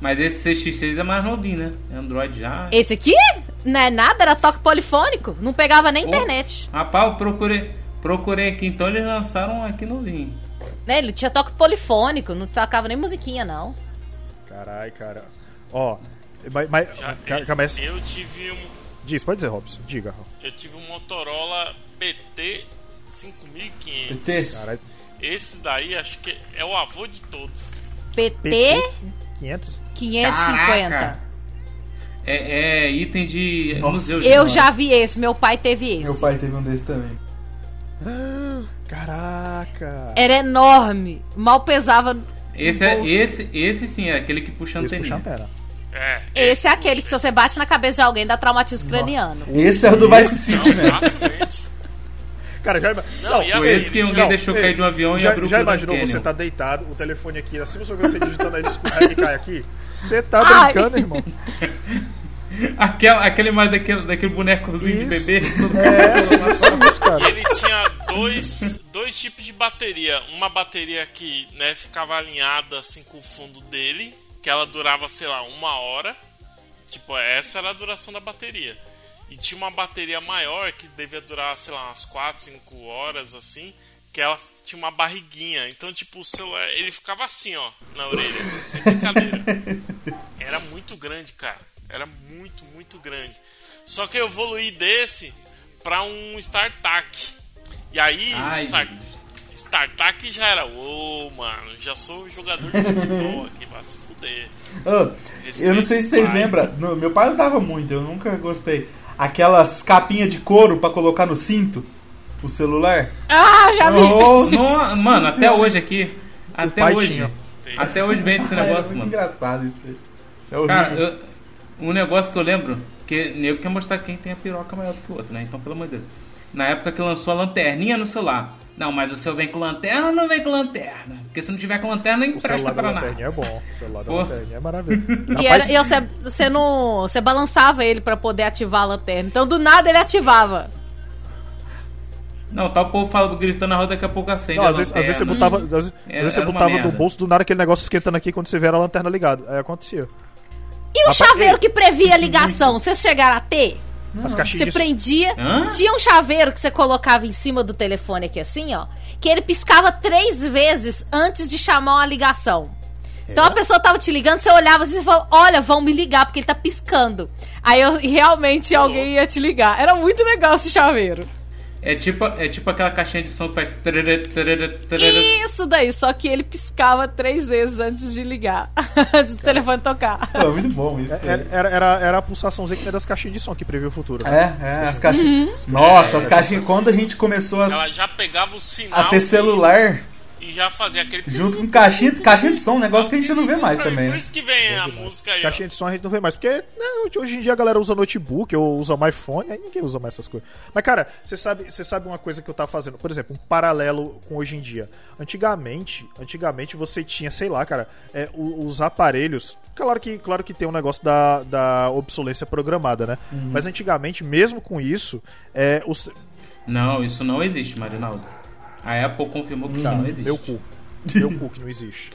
Mas esse CX6 é mais novinho, né? É Android já. Esse aqui não é nada, era toque polifônico. Não pegava nem Oh. internet. Rapaz, eu procurei, procurei aqui, então eles lançaram aqui novinho. Né? Ele tinha toque polifônico, não tocava nem musiquinha, não. Caralho, cara. Ó, mas. mas Já- ca- calma aí. eu tive um. Diz, pode dizer, Robson. Diga. Eu tive um Motorola PT 5500. PT? Caralho. Esse daí acho que é o avô de todos. PT, PT 500? 550. Caraca. É, é item de Nossa. museu. Eu de- já vi esse, meu pai teve esse. Meu pai teve um desse também. Caraca. Era enorme, mal pesava. no Esse, é, esse, esse sim, é aquele que puxa a Esse puxa anteninha. antena. É. Esse é aquele que se você bate na cabeça de alguém dá traumatismo craniano. Esse é o do Vice City, Não, né? Cara, já. Não, e Foi assim, esse que alguém Não, deixou ei, cair de um avião e já, abriu já o Grand imaginou você Canyon. tá deitado, o telefone aqui acima, só que você digitando aí, ele escorrega e cai aqui? Você tá Ai. brincando, irmão? Aquela, aquele mais daquele, daquele bonecozinho de Isso. bebê. É, só isso, cara. Ele tinha dois, dois tipos de bateria. Uma bateria que né, ficava alinhada assim com o fundo dele, que ela durava, sei lá, uma hora. Tipo, essa era a duração da bateria. E tinha uma bateria maior que devia durar, sei lá, umas 4, 5 horas assim, que ela tinha uma barriguinha. Então, tipo, o celular, ele ficava assim, ó, na orelha, sem brincadeira. Era muito grande, cara. Era muito, muito grande. Só que eu evoluí desse pra um StarTAC. E aí, Ai, Star, StarTAC já era, ô, mano, já sou jogador de futebol aqui, vai se fuder. Ô, eu não sei se vocês Pai. lembram, no- meu pai usava muito, eu nunca gostei. Aquelas capinhas de couro pra colocar no cinto, o celular. Ah, já vi! Nossa, Não, mano, até hoje aqui. Até hoje. Até hoje vende esse é negócio, muito mano. engraçado isso, velho. É horrível. Cara, eu- um negócio que eu lembro, que eu quer mostrar quem tem a piroca maior do que o outro, né? Então, pelo amor de Deus. Na época que lançou a lanterninha no celular. Não, mas o seu vem com lanterna ou não vem com lanterna? Porque se não tiver com lanterna, nem O presta celular da pra lanterninha nada. é bom. O celular da Pô. lanterninha é maravilhoso. E, era, e você, você não. Você balançava ele pra poder ativar a lanterna. Então do nada ele ativava. Não, tá o povo falando, gritando na roda, daqui a pouco acende Não, a às vezes, às vezes você botava, às vezes, às vezes você botava no bolso do nada aquele negócio esquentando aqui quando você vê a lanterna ligada. Aí acontecia. E o chaveiro ei. que previa a ligação? Vocês chegaram a ter? As caixinhas Você prendia. Hã? Tinha um chaveiro que você colocava em cima do telefone aqui, assim, ó. Que ele piscava três vezes antes de chamar uma ligação. Então É? a pessoa tava te ligando, você olhava assim e falava: Olha, vão me ligar, porque ele tá piscando. Aí eu, realmente alguém ia te ligar. Era muito legal esse chaveiro. É tipo, é tipo aquela caixinha de som que faz. tarará, tarará, tarará. Isso daí, só que ele piscava três vezes antes de ligar. antes do telefone tocar. Pô, muito bom isso. Era, era, era, era a pulsaçãozinha que tem das caixinhas de som que prevê o futuro. É, é, as caixinhas. Nossa, as caixinhas. Quando a gente começou a, Ela já pegava o sinal. a ter de- celular, e já fazer aquele. Junto com caixinha, caixinha de som, um negócio que a gente não vê mais também. Por né? isso que vem a música aí. Caixinha de som a gente não vê mais. Porque né, hoje em dia a galera usa notebook ou usa um iPhone, aí ninguém usa mais essas coisas. Mas, cara, você sabe, você sabe uma coisa que eu tava fazendo? Por exemplo, um paralelo com hoje em dia. Antigamente, antigamente você tinha, sei lá, cara, é, os aparelhos. Claro que, claro que tem um negócio da, da obsolência programada, né? Mas antigamente, mesmo com isso, é, os, Não, isso não existe, Marinaldo. A Apple confirmou que isso não existe. Meu cu. Meu cu que não existe.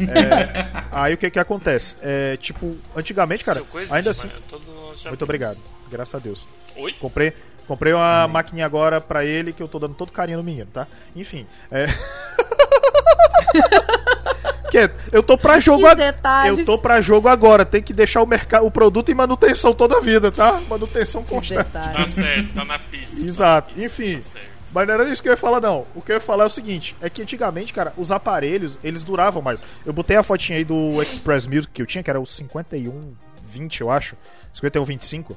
É, aí o que que acontece? É, tipo, antigamente, cara, Seu coisa ainda existe, assim. Muito obrigado. Graças a Deus. Oi? Comprei, comprei uma maquininha agora pra ele que eu tô dando todo carinho no menino, tá? Enfim. É... que eu tô pra jogo Que a- detalhes. Eu tô pra jogo agora, tem que deixar o mercado, o produto em manutenção toda a vida, tá? Manutenção constante. Tá certo, tá na pista. Exato. Enfim. Tá certo. Mas não era isso que eu ia falar, não. O que eu ia falar é o seguinte: é que antigamente, cara, os aparelhos, eles duravam mais. Eu botei a fotinha aí do Express Music que eu tinha, que era o 5120, eu acho. 5125.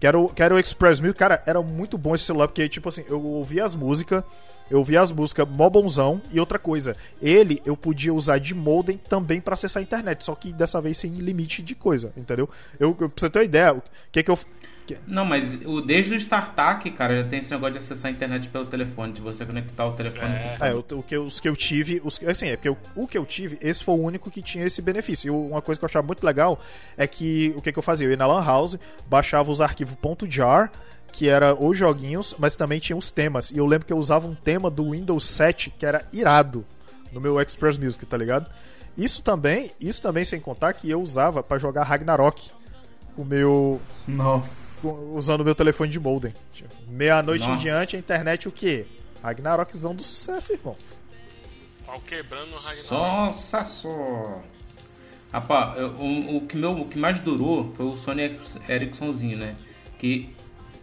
Que era, o, que era o Express Music. Cara, era muito bom esse celular, porque, tipo assim, eu ouvia as músicas. Eu ouvia as músicas mó bonzão. E outra coisa, ele eu podia usar de modem também pra acessar a internet. Só que dessa vez sem limite de coisa, entendeu? Eu, eu, pra você ter uma ideia, o que que eu. Não, mas o, desde o StarTAC, cara, já tem esse negócio de acessar a internet pelo telefone, de você conectar o telefone. com o É, o, o que, eu- os que eu tive, os, que- assim, é porque eu- o que eu tive, esse foi o único que tinha esse benefício. E uma coisa que eu achava muito legal é que o que, que eu fazia? Eu ia na Lan House, baixava os arquivos .jar, que era os joguinhos, mas também tinha os temas. E eu lembro que eu usava um tema do Windows 7 que era irado no meu Express Music, tá ligado? Isso também, isso também sem contar que eu usava pra jogar Ragnarok o meu Nossa. Usando o meu telefone de modem. Tipo, Meia-noite em diante, a internet o quê? Ragnarokzão do sucesso, irmão. Pau quebrando o Ragnarok. Nossa só. Rapaz, eu- o, o que meu, o que mais durou foi o Sony Ericssonzinho, né? Que.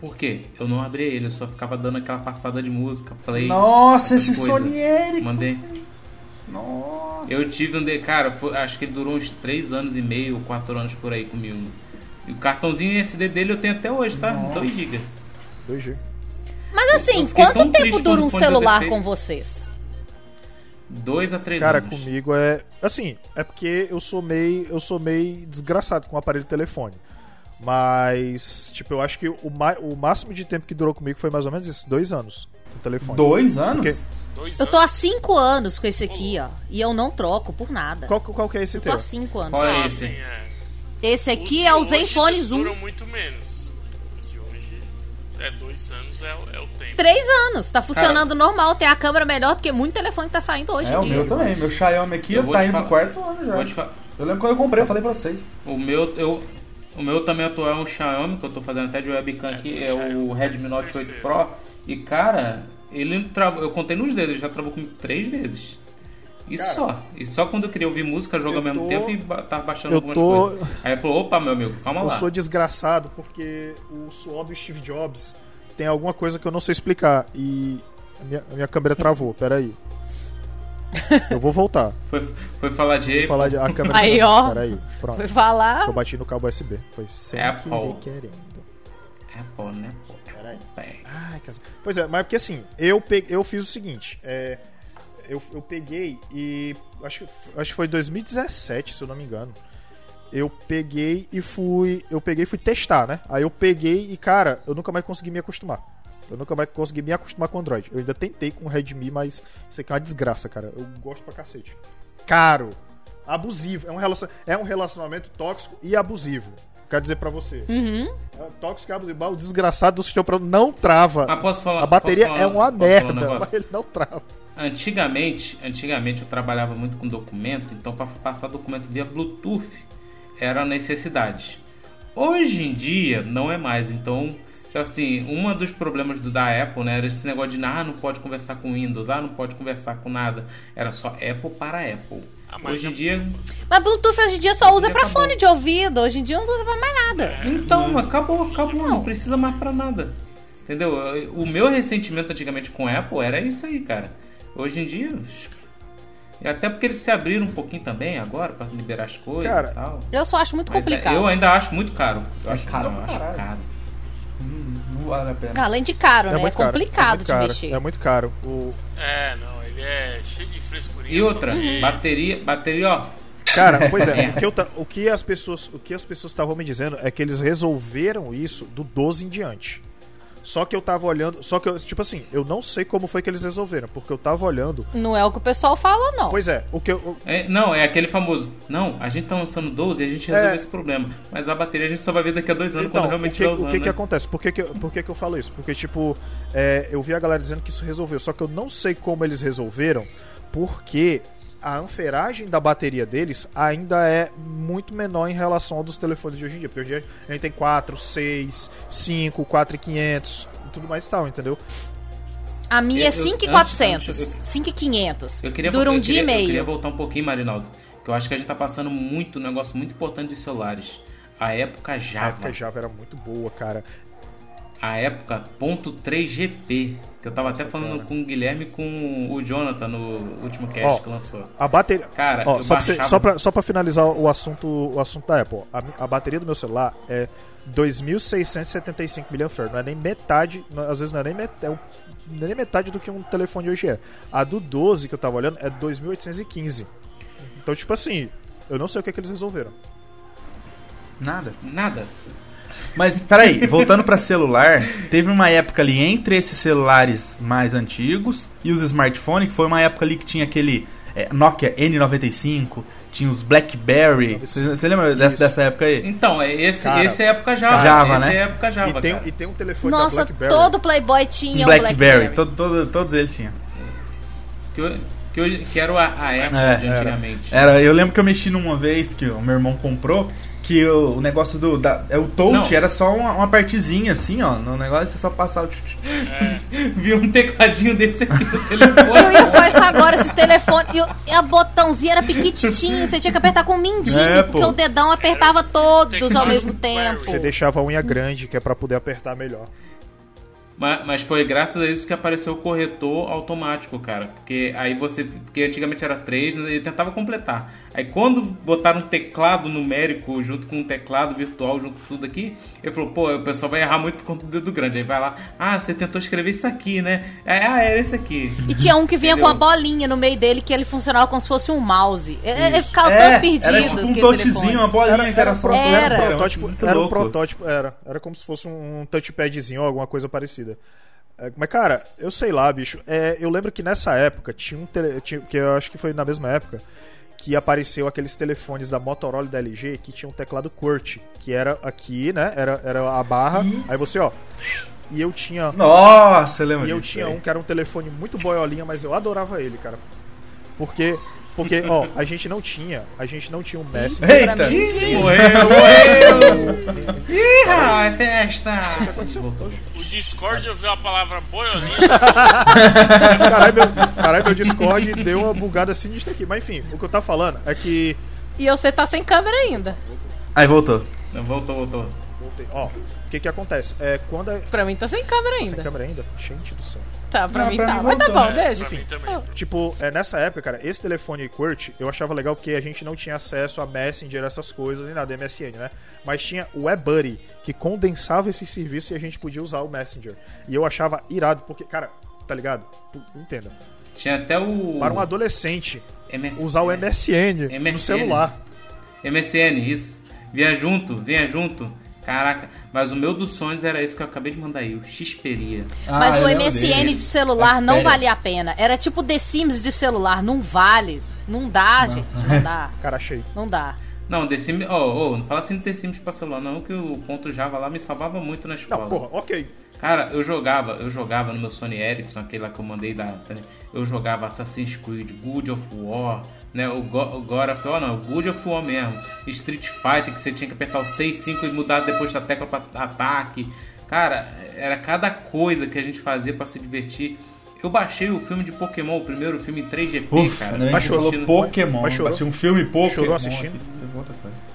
Por quê? Eu não abri ele, eu só ficava dando aquela passada de música, play. Nossa, esse coisas. Sony Ericsson. Mandei. Nossa. Eu tive um de. Cara, foi- acho que ele durou uns 3 anos e meio ou 4 anos por aí comigo. E o cartãozinho SD dele eu tenho até hoje, tá? 2 GB. 2G. Mas assim, Eu quanto tempo dura um o celular com vocês? 2 a 3 Cara, anos. comigo é. Assim, é porque eu sou meio. Eu sou meio desgraçado com o aparelho de telefone. Mas, tipo, eu acho que o, ma- o máximo de tempo que durou comigo foi mais ou menos isso, dois anos no telefone. Dois anos? Porque- Dois Eu tô anos. há cinco anos com esse aqui, ó. E eu não troco por nada. Qual, qual que é esse Eu tô teu? há cinco anos. Qual é Ah, esse? sim, é. Esse aqui é o Zenfone Zoom. duram muito menos. Os de hoje é dois anos é, o- é o tempo. Três anos. Tá funcionando normal. Tem a câmera melhor do que muito telefone que tá saindo hoje É, em o dia. meu também. Meu Xiaomi aqui Eu tá indo no falar- quarto ano já. Vou te fa- Eu lembro quando eu comprei, eu falei pra vocês. O meu, eu, o meu também atual é um Xiaomi, que eu tô fazendo até de webcam aqui, é o Redmi Note 8 Pro. E cara, ele travou, eu contei nos dedos, ele já travou comigo três vezes. E Cara, só. E só quando eu queria ouvir música, jogo eu ao mesmo tô- tempo e ba- tava baixando eu algumas tô- coisas. Aí ele falou, opa, meu amigo, calma Eu lá. sou desgraçado porque o suor do Steve Jobs tem alguma coisa que eu não sei explicar. E a minha, a minha câmera travou, peraí. Eu vou voltar. Foi, foi falar de Apple. falar de, a câmera Aí, ó. Peraí, pronto. Foi falar. Eu bati no cabo USB. Foi sem Apple. querendo. Apple, né? Peraí. Ai, Pois é, mas porque assim, eu, pe... eu fiz o seguinte, é, eu, eu peguei e acho, acho que foi 2017, se eu não me engano. Eu peguei e fui, eu peguei e fui testar, né? Aí eu peguei e cara, eu nunca mais consegui me acostumar. Eu nunca mais consegui me acostumar com Android. Eu ainda tentei com o Redmi, mas isso aqui é uma desgraça, cara. Eu gosto pra cacete. Caro, abusivo, é um, relacion... é um relacionamento tóxico e abusivo. Quero dizer pra você. Uhum. É tóxico e abusivo. O desgraçado do sistema não trava. Mas posso falar? A bateria posso falar- é uma um merda, negócio? mas ele não trava. Antigamente, antigamente eu trabalhava muito com documento, então para passar documento via Bluetooth era necessidade. Hoje em dia não é mais, então já assim, um dos problemas do, da Apple, né, era esse negócio de ah, não pode conversar com Windows, ah, não pode conversar com nada. Era só Apple para Apple. Ah, Hoje em já- dia, Mas Bluetooth hoje em dia só usa acabou. fone de ouvido. Hoje em dia não usa pra mais nada. então acabou, acabou, não Não. precisa mais para nada. Entendeu? O meu ressentimento antigamente com Apple era isso aí, cara. Hoje em dia, e até porque eles se abriram um pouquinho também agora para liberar as coisas Cara, e tal. Eu só acho muito Mas, é, complicado. Eu ainda acho muito caro. Eu É acho, caro não, acho caro. Hum, não vale a pena. Além de caro, né? É muito caro, complicado muito de caro, mexer. É muito caro. O... É, não, ele mulher, cheio de frescurinha. E outra, sobre- bateria, bateria, ó. Cara, pois é, o que, eu ta- o que as pessoas o que as pessoas estavam me dizendo é que eles resolveram isso do 12 em diante. Só que eu tava olhando, só que eu, tipo assim, eu não sei como foi que eles resolveram, porque eu tava olhando. Não é o que o pessoal fala, não. Pois é, o que eu, o- É, não, é aquele famoso. Não, a gente tá lançando 12 e a gente resolve É. esse problema. Mas a bateria a gente só vai ver daqui a dois anos Então, quando o realmente que, tiver o usando. que, que né? acontece? Por, que, que, eu- por que, que eu falo isso? Porque, tipo, é, eu vi a galera dizendo que isso resolveu, só que eu não sei como eles resolveram, porque a amperagem da bateria deles ainda é muito menor em relação ao dos telefones de hoje em dia. Porque hoje em dia a gente tem 4, 6, 5, 4,500 e tudo mais e tal, entendeu? A minha é Eu- eu- 5,400, antes- eu- 5,500. Eu queria, Dura um eu dia queria- e Eu queria meio. voltar um pouquinho, Marinaldo. Que eu acho que a gente tá passando muito, um negócio muito importante dos celulares. A época A Java. época Java era muito boa, cara. A época ponto .3GP. Que eu tava até Nossa, falando cara. com o Guilherme e com o Jonathan no último cast Ó, que lançou. A bateria. Cara, Ó, só, pra você- baixava- só, pra, só pra finalizar o assunto, o assunto da Apple. A, a bateria do meu celular é 2.675 mAh. Não é nem metade. não- às vezes não é nem, met, é um- não é nem metade do que um telefone hoje é. A do 12 que eu tava olhando é 2.815. Então, tipo assim, eu não sei o que, que eles resolveram. Nada. Nada. Mas peraí, voltando pra celular, teve uma época ali entre esses celulares mais antigos e os smartphones, que foi uma época ali que tinha aquele é, Nokia N95, tinha os BlackBerry. Você lembra dessa, dessa época aí? Então, é- esse, Cara, esse é época Java. Java, esse né? é época Java, e, tem, cara. e tem um telefone Nossa, da BlackBerry. todo Playboy tinha um Blackberry, Blackberry. todo- todo- todos eles tinham. Que, eu- que, eu- que era a, a Apple É, de era. antigamente. Era, eu lembro que eu mexi numa vez que o meu irmão comprou, que o, o negócio do. Da, é o touch Não. era só uma, uma partezinha assim, ó. No negócio você só passava. o tch- tch- Vi um tecladinho desse aqui no Eu telefone. ia falar isso agora, esse telefone. E, o- a botãozinho era piquititinho, você tinha que apertar com o mindinho, É, porque pô. o dedão apertava todos ao mesmo tempo. Você deixava a unha grande, que é pra poder apertar melhor. Mas, mas foi graças a isso que apareceu o corretor automático, cara. Porque aí você. Porque antigamente era 3, ele tentava completar. Aí quando botaram um teclado numérico junto com um teclado virtual junto com tudo aqui, ele falou, pô, o pessoal vai errar muito com o dedo grande. Aí vai lá, ah, você tentou escrever isso aqui, né? É, ah, era esse aqui. E tinha um que vinha Entendeu? com a bolinha no meio dele que ele funcionava como se fosse um mouse. Eu, eu Isso. ficava É, tão perdido. era tipo um touchzinho, uma bolinha que era só. pro- Era. era um Era protótipo, muito era um protótipo, era. Era como se fosse um touchpadzinho ou alguma coisa parecida. É, Mas, cara, eu sei lá, bicho. É, eu lembro que nessa época tinha um tele, tinha, que eu acho que foi na mesma época que apareceu aqueles telefones da Motorola e da LG que tinha um teclado QWERTY, que era aqui, né? Era, era a barra. Aí você, ó. E eu tinha Nossa, eu lembro e eu tinha aí. um que era um telefone muito boiolinha, mas eu adorava ele, cara. Porque porque, ó, a gente não tinha, a gente não tinha um Messenger. Eita! Morreu, morreu! Ih, é festa! O Discord ouviu a palavra boiolinha. Caralho, meu, caralho, meu Discord deu uma bugada sinistra aqui. Mas enfim, o que eu tava falando é que. E você tá sem câmera ainda. Aí voltou. Não, voltou, voltou. Voltei. Ó, o que que acontece? É quando. É, Pra mim tá sem câmera sem ainda. câmera ainda? Gente do céu. Tá, pra Não, mim pra tá. mim Mas tá bom, deixa. pra mim também. Tipo, é, nessa época, cara, esse telefone QWERTY eu achava legal porque a gente não tinha acesso a Messenger, essas coisas, nem nada, MSN, né? Mas tinha o WebBuddy, que condensava esse serviço e a gente podia usar o Messenger. E eu achava irado, porque, cara, tá ligado? Entenda. Tinha até o. Para um adolescente MS... usar o MSN, no MSN. celular. MSN, isso. Vinha junto, vinha junto. Caraca, mas o meu dos sonhos era esse que eu acabei de mandar aí, o Xperia. Mas Ah, o eu lembro MSN de celular É não valia a pena. Era tipo The Sims de celular. Não vale. Não dá, gente. Não dá. Cara, achei. Não dá. Não, The Sims, oh, oh, não fala assim de The Sims pra celular, não, que o ponto Java lá me salvava muito na escola. Não, porra, ok. Cara, eu jogava, eu jogava no meu Sony Ericsson, aquele lá que eu mandei da. Eu jogava Assassin's Creed, God of War, né? O, Go, o God of War não, o God of War mesmo. Street Fighter, que você tinha que apertar o 6, 5 e mudar depois da tecla pra ataque. Cara, era cada coisa que a gente fazia pra se divertir. Eu baixei o filme de Pokémon, o primeiro filme em 3GP, Ufa, cara. né? Baixou. falou Pokémon. Mas chorou? Baixei um filme Pokémon. Chorou assistindo? aqui.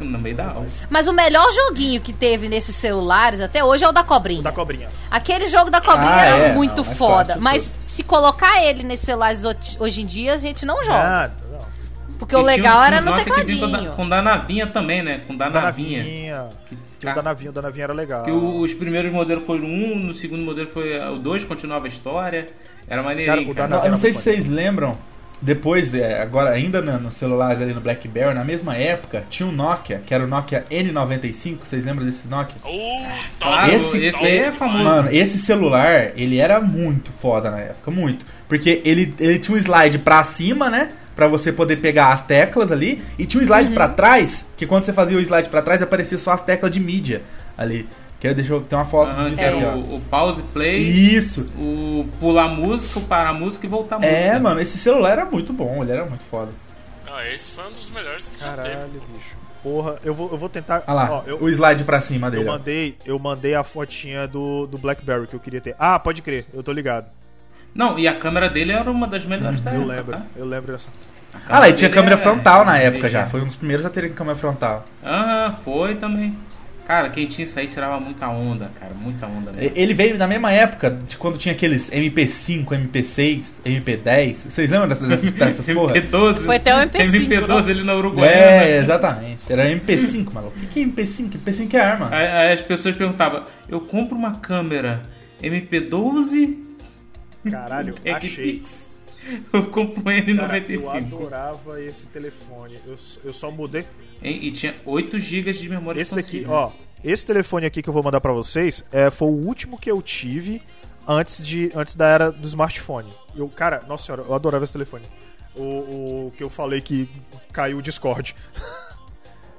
No meio da aula. Mas o melhor joguinho que teve nesses celulares até hoje é o da cobrinha. O da cobrinha. Aquele jogo da cobrinha Ah, era é, muito não, mais foda. Mas se colocar ele nesses celulares hoje- em dia, a gente não joga. Ah, não. Porque o E tinha legal um- era no tecladinho. Com da navinha também, né? Com da navinha. Tinha o da navinha, o da navinha era legal. Que o- os primeiros modelos foram um, no segundo modelo foi o dois, continuava a história. Era maneirinho, Cara, o cara. eu não sei se vocês lembram. Depois, é, agora ainda no, no celulares ali no BlackBerry, na mesma época, tinha um Nokia, que era o Nokia N95. Vocês lembram desse Nokia? Uh, Claro, Esse- esse, é famoso. Mano, esse celular, ele era muito foda na época, muito. Porque ele, ele tinha um slide pra cima, né? Pra você poder pegar as teclas ali. E tinha um slide pra trás, que quando você fazia o slide pra trás, aparecia só as teclas de mídia ali. Que eu deixa eu ter uma foto Aham, disso que era aqui, ó. o, o pause play, Isso. o pular música, o parar música e voltar música. É, mano, esse celular era muito bom, ele era muito foda. Ah, esse foi um dos melhores que já Caralho, teve. bicho. Porra, eu vou, eu vou tentar. Olha lá, Ó, eu, o slide pra cima eu dele. ó. mandei, eu mandei a fotinha do, do Blackberry que eu queria ter. Ah, pode crer, eu tô ligado. Não, e a câmera dele era uma das melhores da Eu época, lembro, tá? eu lembro dessa. A Ah, lá, e tinha dele câmera é- frontal na é época já. Foi um dos primeiros a terem câmera frontal. Aham, foi também. Cara, quem tinha isso aí tirava muita onda, cara. Muita onda E- mesmo. Ele veio na mesma época de quando tinha aqueles MP5, MP6, MP10. Vocês lembram dessas, dessas, dessas porra? MP12. Foi até o MP5, MP12 não? ali na Uruguaiana. É, exatamente. Era MP5, maluco. O que é MP5? MP5 é arma. Aí, aí as pessoas perguntavam: eu compro uma câmera MP12 Caralho, é achei. Eu compro um Cara, eu N95. adorava esse telefone. Eu, eu só mudei. E, e tinha 8 GB de memória Esse daqui, ó. Esse telefone aqui que eu vou mandar pra vocês é, foi o último que eu tive antes, de, antes da era do smartphone. Eu, cara, nossa senhora, eu adorava esse telefone. O, o que eu falei que caiu o Discord.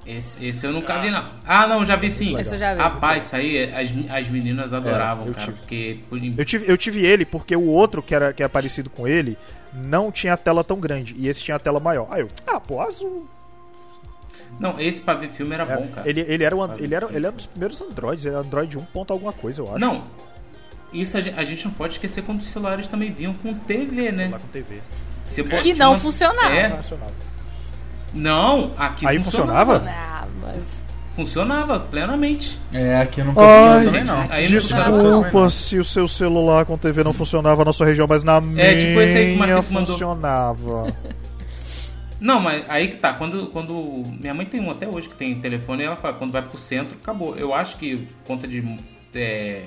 Esse, esse eu nunca vi, não. Ah, não, já vi sim. Esse eu já vi. Rapaz, isso aí as, as meninas adoravam, É, eu cara. tive. Porque. por- Eu tive, eu tive ele porque o outro que era, que é parecido com ele não tinha tela tão grande. E esse tinha a tela maior. Aí eu, ah, pô, azul. Não, esse pra ver filme era É, bom, cara. ele, ele, era um, ele, era, ele era um dos primeiros Androids. Era Android 1 ponto alguma coisa, eu acho. Não. Isso a, a gente não pode esquecer quando os celulares também vinham com TV, né? Lá com TV. Você pode- Que não uma- funcionava. Não É, funcionava. não, aqui Aí funcionava? Ah, mas. Funcionava plenamente. É, aqui não Ai, também não. Aí Desculpa se o seu celular com TV não funcionava na sua região, mas na É, tipo esse aí que o minha Marquinhos mandou. Não, mas aí que tá. Quando, quando. Minha mãe tem um até hoje que tem telefone e ela fala, quando vai pro centro, acabou. Eu acho que por conta de. é,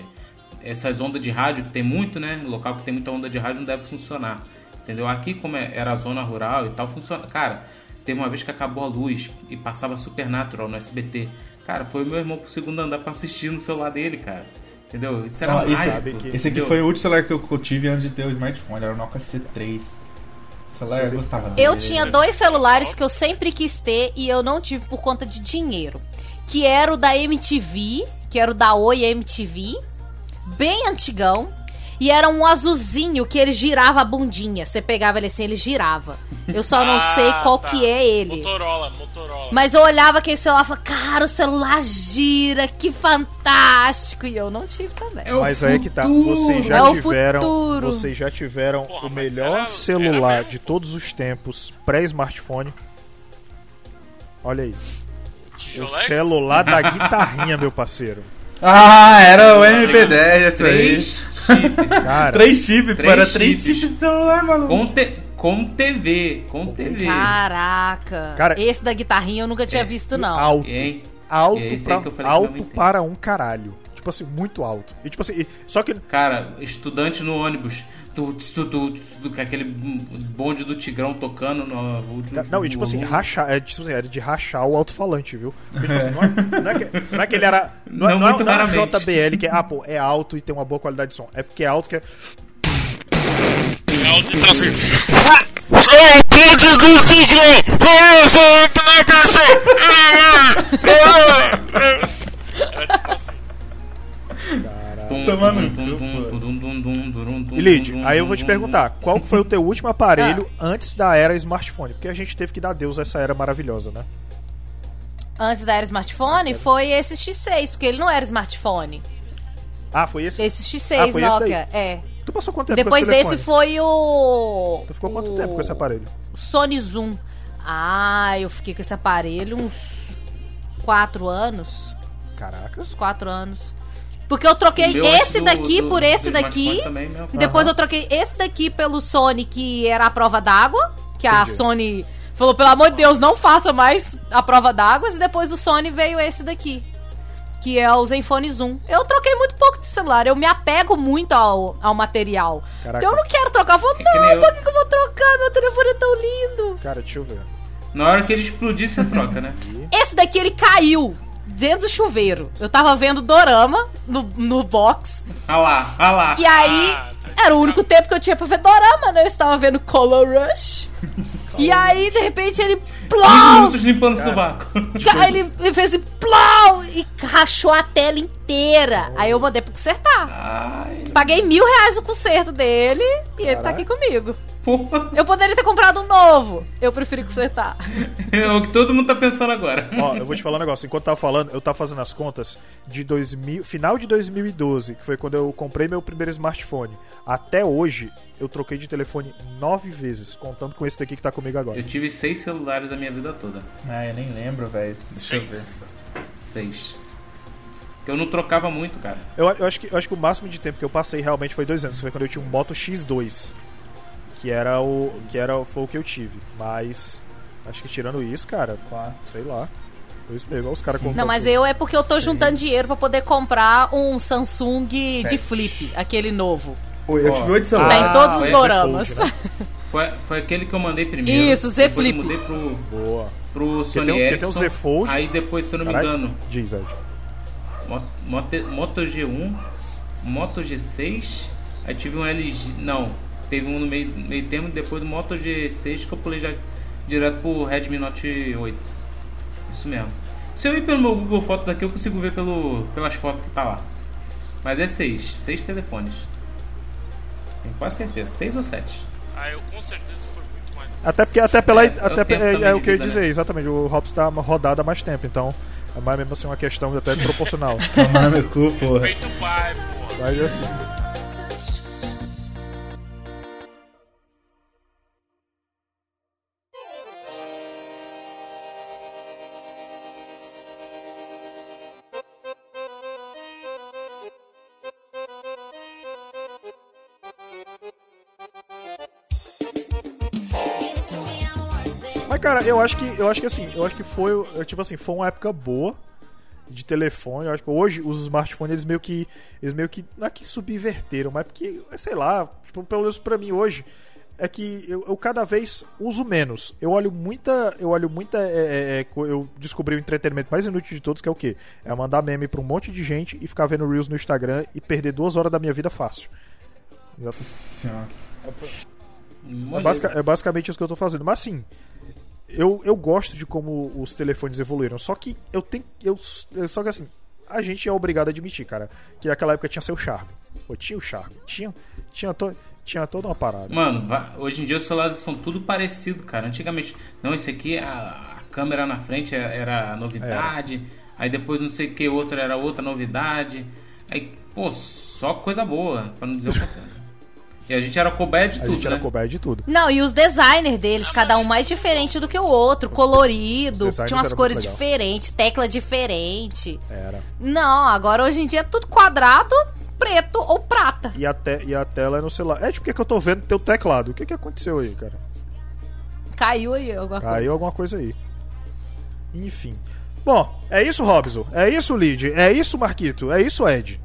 essas ondas de rádio que tem muito, né? Local que tem muita onda de rádio não deve funcionar. Entendeu? Aqui, como é- era zona rural e tal, funciona. Cara, teve uma vez que acabou a luz e passava Supernatural no SBT. Cara, foi o meu irmão pro segundo andar pra assistir no celular dele, cara. Entendeu? Isso era Ó, esse- mágico, que- Esse aqui entendeu? foi o último celular que eu, que eu tive antes de ter o smartphone, era o Nokia C3. Celular eu C3. gostava dele. Eu tinha dois celulares que eu sempre quis ter e eu não tive por conta de dinheiro. Que era o da MTV, que era o da Oi MTV, bem antigão. E era um azulzinho que ele girava a bundinha. Você pegava ele assim, ele girava. Eu só não Ah, sei qual tá. que é ele. Motorola, Motorola. Mas eu olhava aquele celular e falava, cara, o celular gira, que fantástico. E eu não tive também. É o Mas aí que tá, vocês já É tiveram, futuro. vocês já tiveram Porra, o melhor era- celular era de todos os tempos pré-smartphone. Olha aí, o celular da guitarrinha, meu parceiro. Ah, era o MP10, esse aí. Três chips. Cara, Três chips, Três era três chips. chips de celular, maluco. Com, te- com TV. Com TV. Caraca. Cara, Esse da guitarrinha eu nunca tinha visto, não. alto, Hein? alto, É pra, alto para um caralho. Tipo assim, muito alto. E tipo assim, só que Cara, estudante no ônibus. Tu, tu, tu, tu, tu, com aquele bonde do Tigrão tocando no. Não, e tipo assim, rachar, é, tipo assim, era de rachar o alto-falante, viu? Porque, tipo assim, não, é, não é que, não é que ele era. Não, é- Não não, é- muito não é. JBL que é, ah, pô, é alto e tem uma boa qualidade de som. É porque é alto que é. É o de assim. Sou o bonde do Tigrão! Eu sou na Era tipo assim. E Lid, aí eu vou te perguntar, qual foi o teu último aparelho Ah. antes da era smartphone? Porque a gente teve que dar adeus a essa era maravilhosa, né? Antes da era smartphone, foi esse X6, porque ele não era smartphone. Ah, foi esse? Esse X6 Ah, foi esse Nokia, é. Tu passou quanto tempo Depois com esse desse telefone? foi o. Tu ficou quanto o tempo com esse aparelho? Sony Zoom. Ah, eu fiquei com esse aparelho uns 4 anos. Caraca. Uns 4 anos. Porque eu troquei meu esse do- daqui do- por esse daqui. também. E depois eu troquei esse daqui pelo Sony, que era a prova d'água. Que a Entendi. Sony falou, pelo amor de Deus, não faça mais a prova d'água. E depois do Sony veio esse daqui. que é o Zenfone Zoom. Eu troquei muito pouco de celular, eu me apego muito ao, ao material. Caraca. Então eu não quero trocar. Eu falo, É não, eu. pra que que eu vou trocar? Meu telefone é tão lindo. Cara, deixa eu ver. Na hora que ele explodir, você troca, né? Esse daqui ele caiu dentro do chuveiro. Eu tava vendo Dorama no, no box. Ah lá, ah lá. E aí, Ah, tá era o único tempo que eu tinha pra ver Dorama, né? Eu estava vendo Color Rush. E aí, de repente, ele. 15 Plau! minutos limpando o sovaco. Ca- Ele, ele fez assim, plau! E rachou a tela inteira. Aí eu mandei pra consertar. Ai, Paguei mil reais o conserto dele e ele tá aqui comigo. porra. Eu poderia ter comprado um novo. Eu preferi consertar. É o que todo mundo tá pensando agora. Ó, eu vou te falar um negócio. Enquanto eu tava falando, eu tava fazendo as contas de 2000, final de 2012, que foi quando eu comprei meu primeiro smartphone. Até hoje, eu troquei de telefone nove vezes, contando com esse daqui que tá comigo agora. Eu tive seis celulares a minha vida toda. Ah, eu nem lembro, velho. Deixa eu ver. Seis. Que eu não trocava muito, cara. Eu, eu acho que, eu acho que o máximo de tempo que eu passei realmente foi dois anos. Foi quando eu tinha um Moto X2. Que era o. Que era, foi o que eu tive. Mas. Acho que tirando isso, cara, Quatro. sei lá. Foi isso mesmo, os caras. Não, mas tudo. eu é porque eu tô juntando dinheiro pra poder comprar um Samsung de Sete. flip, aquele novo. Pô, eu tive oito Tá celulares. em todos os é doramas. Né? Foi, foi aquele que eu mandei primeiro. Isso, Z Depois eu Flip. mudei pro, Boa. pro Sony tem um- Ericsson. tem o Z Fold. Aí depois, se eu não me Caralho. engano, Diz, Moto, Moto G1, Moto G6, aí tive um LG. Não, teve um no meio, meio termo, depois do Moto G6 que eu pulei já direto pro Redmi Note 8. Isso mesmo. Se eu ir pelo meu Google Fotos aqui, eu consigo ver pelo, pelas fotos que tá lá. Mas é seis, seis telefones. Quase certeza, seis ou sete. Ah, eu com certeza foi muito mais. Até porque, até pela. É, até é o é, é o que eu ia dizer, né? exatamente. O Hobbs tá rodado há mais tempo, então. É mais mesmo assim uma questão até proporcional. Tomar no cu, porra. Feito pai, pô. Mas assim. Eu acho que eu acho que assim, eu acho que foi, tipo assim, foi uma época boa de telefone. Eu acho que hoje os smartphones eles meio que eles meio que não é que subverteram, mas porque, sei lá, tipo, pelo menos pra mim hoje é que eu, eu cada vez uso menos. Eu olho muita, eu olho muita, é, é, é, eu descobri o entretenimento mais inútil de todos que é o quê? É mandar meme pra um monte de gente e ficar vendo reels no Instagram e perder duas horas da minha vida fácil. Exato. Senhora. É, basica- é basicamente isso que eu tô fazendo. Mas assim, eu, eu gosto de como os telefones evoluíram. Só que eu tenho. Eu, só que assim, a gente é obrigado a admitir, cara, que naquela época tinha seu charme. Tinha o charme. Tinha, tinha, to, tinha toda uma parada. Mano, hoje em dia os celulares são tudo parecido, cara. Antigamente, não, esse aqui, a, a câmera na frente era- era a novidade. Aí depois não sei o que, outra era outra novidade. Aí, pô, só coisa boa, pra não dizer o contrário. E a gente era cobaia de a tudo, gente era né? coberto de tudo. Não, e os designers deles, cada um mais diferente do que o outro, colorido, tinha umas cores diferentes, tecla diferente. Era. Não, agora hoje em dia é tudo quadrado, preto ou prata. E a, te, e a tela é no celular. É tipo, por que eu tô vendo teu teclado? O que que aconteceu aí, cara? Caiu aí alguma Caiu coisa. alguma coisa aí. Enfim. Bom, é isso, Robson. É isso, Lid. É isso, Marquito. É isso, Ed.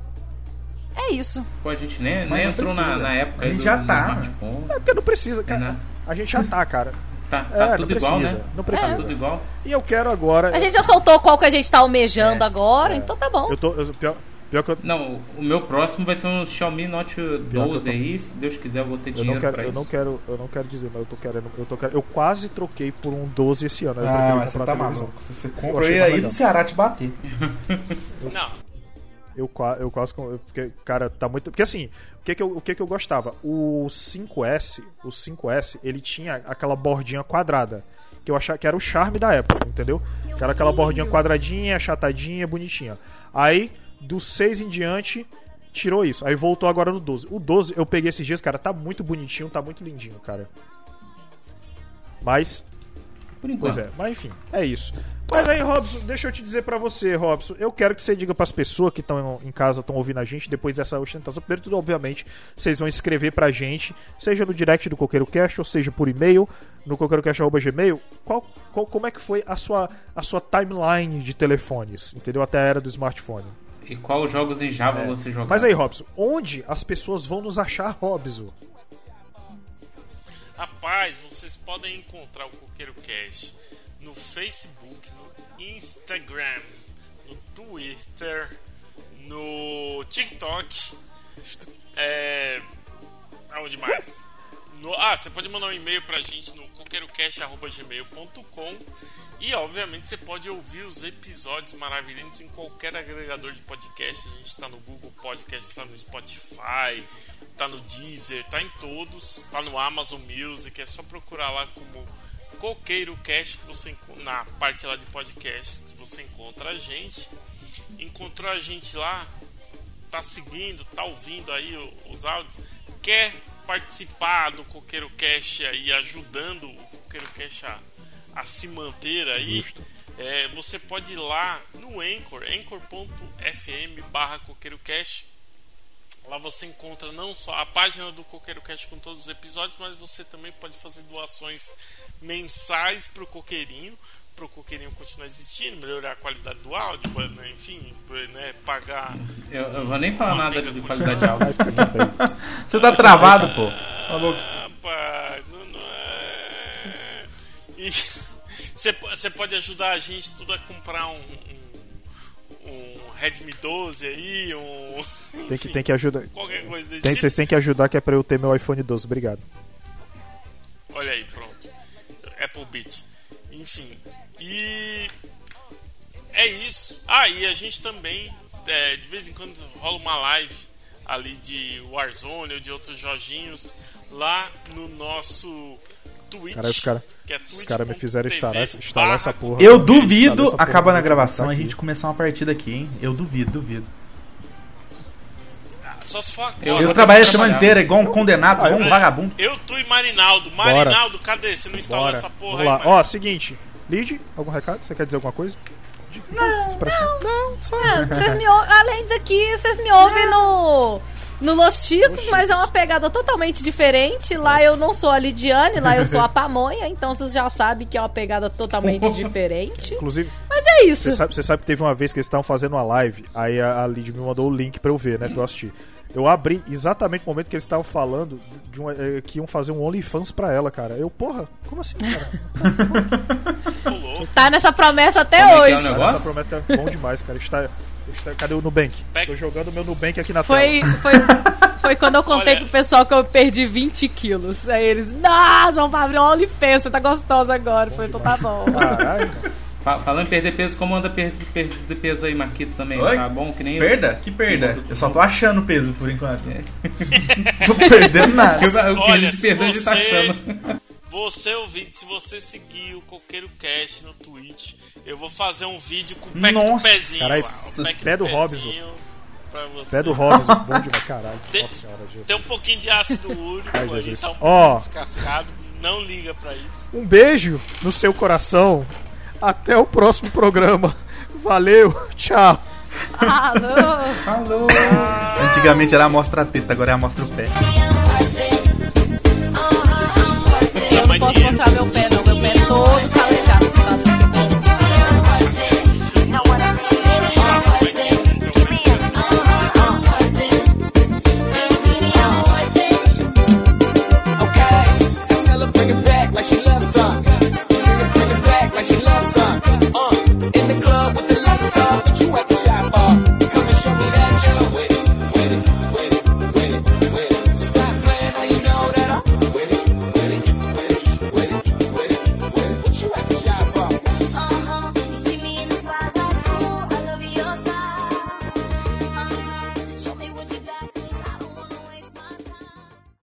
É isso. Pô, a gente nem, nem entrou na, precisa. na época A gente do, já do tá. É porque não precisa, cara. né? A gente já tá, cara. Tá, tá É, tudo não igual, precisa, né? não Tá precisa. tudo igual. E eu quero agora. A gente já soltou qual que a gente tá almejando agora, então tá bom. Eu tô. eu- pior, pior que eu, Não, o meu próximo vai ser um Xiaomi Note que eu 12 tô- aí. Se Deus quiser, eu vou ter eu dinheiro não quero, pra eu isso. não quero, eu não quero dizer, mas eu tô querendo, eu tô querendo, eu quase troquei por um 12 esse ano. Eu Ah, mas você comprar tá maluco. Se você compra achei aí, do Ceará te bater. Não, Eu, eu quase. Porque, cara, tá muito. Porque assim, o que que, eu, o que que eu gostava? O 5S, o 5S, ele tinha aquela bordinha quadrada. Que eu achava que era o charme da época, entendeu? Que era aquela bordinha quadradinha, achatadinha, bonitinha. Aí, do 6 em diante, tirou isso. Aí voltou agora no 12. O 12 eu peguei esses dias, cara, tá muito bonitinho, tá muito lindinho, cara. Mas. Por enquanto. Pois é, mas enfim, é isso. Mas aí, Robson, deixa eu te dizer pra você, Robson. Eu quero que você diga pras pessoas que estão em casa, estão ouvindo a gente, depois dessa ostentação. Primeiro tudo, obviamente, vocês vão escrever pra gente, seja no direct do Coqueiro Cast, ou seja por e-mail, no coqueirocast.gmail, qual, qual, como é que foi a sua, a sua timeline de telefones, entendeu? Até a era do smartphone. E qual jogos em Java É. você jogava? Mas aí, Robson, onde as pessoas vão nos achar, Robson? Rapaz, vocês podem encontrar o Coqueiro Cash no Facebook, no Instagram, no Twitter, no TikTok. É. Aonde mais? No- ah, você pode mandar um e-mail pra gente no coqueirocast.gmail.com e obviamente você pode ouvir os episódios maravilhosos em qualquer agregador de podcast. A gente tá no Google Podcast, tá no Spotify, tá no Deezer, tá em todos, tá no Amazon Music, é só procurar lá como Coqueiro Cast que você na parte lá de podcast você encontra a gente. Encontrou a gente lá, tá seguindo, tá ouvindo aí os áudios, quer participar do Coqueiro Cash aí, ajudando o Coqueiro Cash a, a se manter aí, é, você pode ir lá no Anchor, anchor.fm barra. Lá você encontra não só a página do Coqueiro Cash com todos os episódios, mas você também pode fazer doações mensais pro Coqueirinho, pro Coqueirinho continuar existindo, melhorar a qualidade do áudio, né, enfim, né, pagar Eu, eu vou nem falar nada de qualidade de áudio. Você tá travado, pô. Falou. Rapaz, não, não é. Você pode ajudar a gente tudo a comprar um, um, um Redmi 12 aí, um. Tem que, tem que ajudar. Qualquer coisa desse Tem, tipo. vocês têm que ajudar que é pra eu ter meu iPhone 12. Obrigado. Olha aí, pronto. Apple Beat. Enfim. E. É isso. Ah, e a gente também, é, de vez em quando, rola uma live ali de Warzone ou de outros joginhos lá no nosso Twitch. Cara, os cara- que é Os caras me fizeram instalar, instalar essa porra. Eu duvido, porra acaba na no gravação, a gente começar uma partida aqui, hein? Eu duvido, duvido. Só se for agora. Eu Eu vou trabalhei a semana inteira igual um condenado, igual um eu- vagabundo. Eu, tu e Marinaldo. Marinaldo, cadê? Você não instalou Bora. essa porra Vamos aí, lá. Ó, seguinte. Lid, algum recado? Você quer dizer alguma coisa? Não, não. Não, só. Ah, vocês me ou- Além daqui, vocês me ouvem no. No Los Ticos, mas é uma pegada totalmente diferente. Lá eu não sou a Lidiane, lá eu sou a Pamonha, então vocês já sabem que é uma pegada totalmente diferente. Inclusive, Mas é isso. você sabe, você sabe que teve uma vez que eles estavam fazendo uma live, aí a, a Lid me mandou o link pra eu ver, né? Pra eu assistir. Eu abri exatamente no momento que eles estavam falando de um, eh, que iam fazer um OnlyFans pra ela, cara. Eu, porra, como assim, cara? Tá nessa promessa até Como é é o hoje. Cara, essa promessa é bom demais, cara. Está, está, cadê o Nubank? Tô jogando o meu Nubank aqui na Foi, tela. foi, foi quando eu contei Olha- pro pessoal que eu perdi 20 quilos. Aí eles, nossa, vamos abrir um OnlyFans, você tá gostosa agora. Foi, então tá bom. Caralho. Falando em perder peso, como anda per perder peso aí, Marquito, também? Oi? Tá bom? Que nem eu. Perda? Que perda? Eu só tô achando peso por enquanto. tô perdendo nada. Eu, eu Olha, de se tá você- achando. Você ouvinte, se você seguir o Coqueiro Cash no Twitch, eu vou fazer um vídeo com o pack Nossa, do pezinho caralho, lá. O pack pé do pezinho Robson. Pra você. Pé do Robson, bom demais, caralho. Tem- Nossa senhora, Jesus. Tem um pouquinho de ácido úrico Ai, aí, Jesus. tá um Ó. pouquinho descascado. Não liga pra isso. Um beijo no seu coração. Até o próximo programa. Valeu, tchau. Alô. Falou! Antigamente era a mostra a teta, agora é a mostra o pé. Eu não posso mostrar meu pé the club.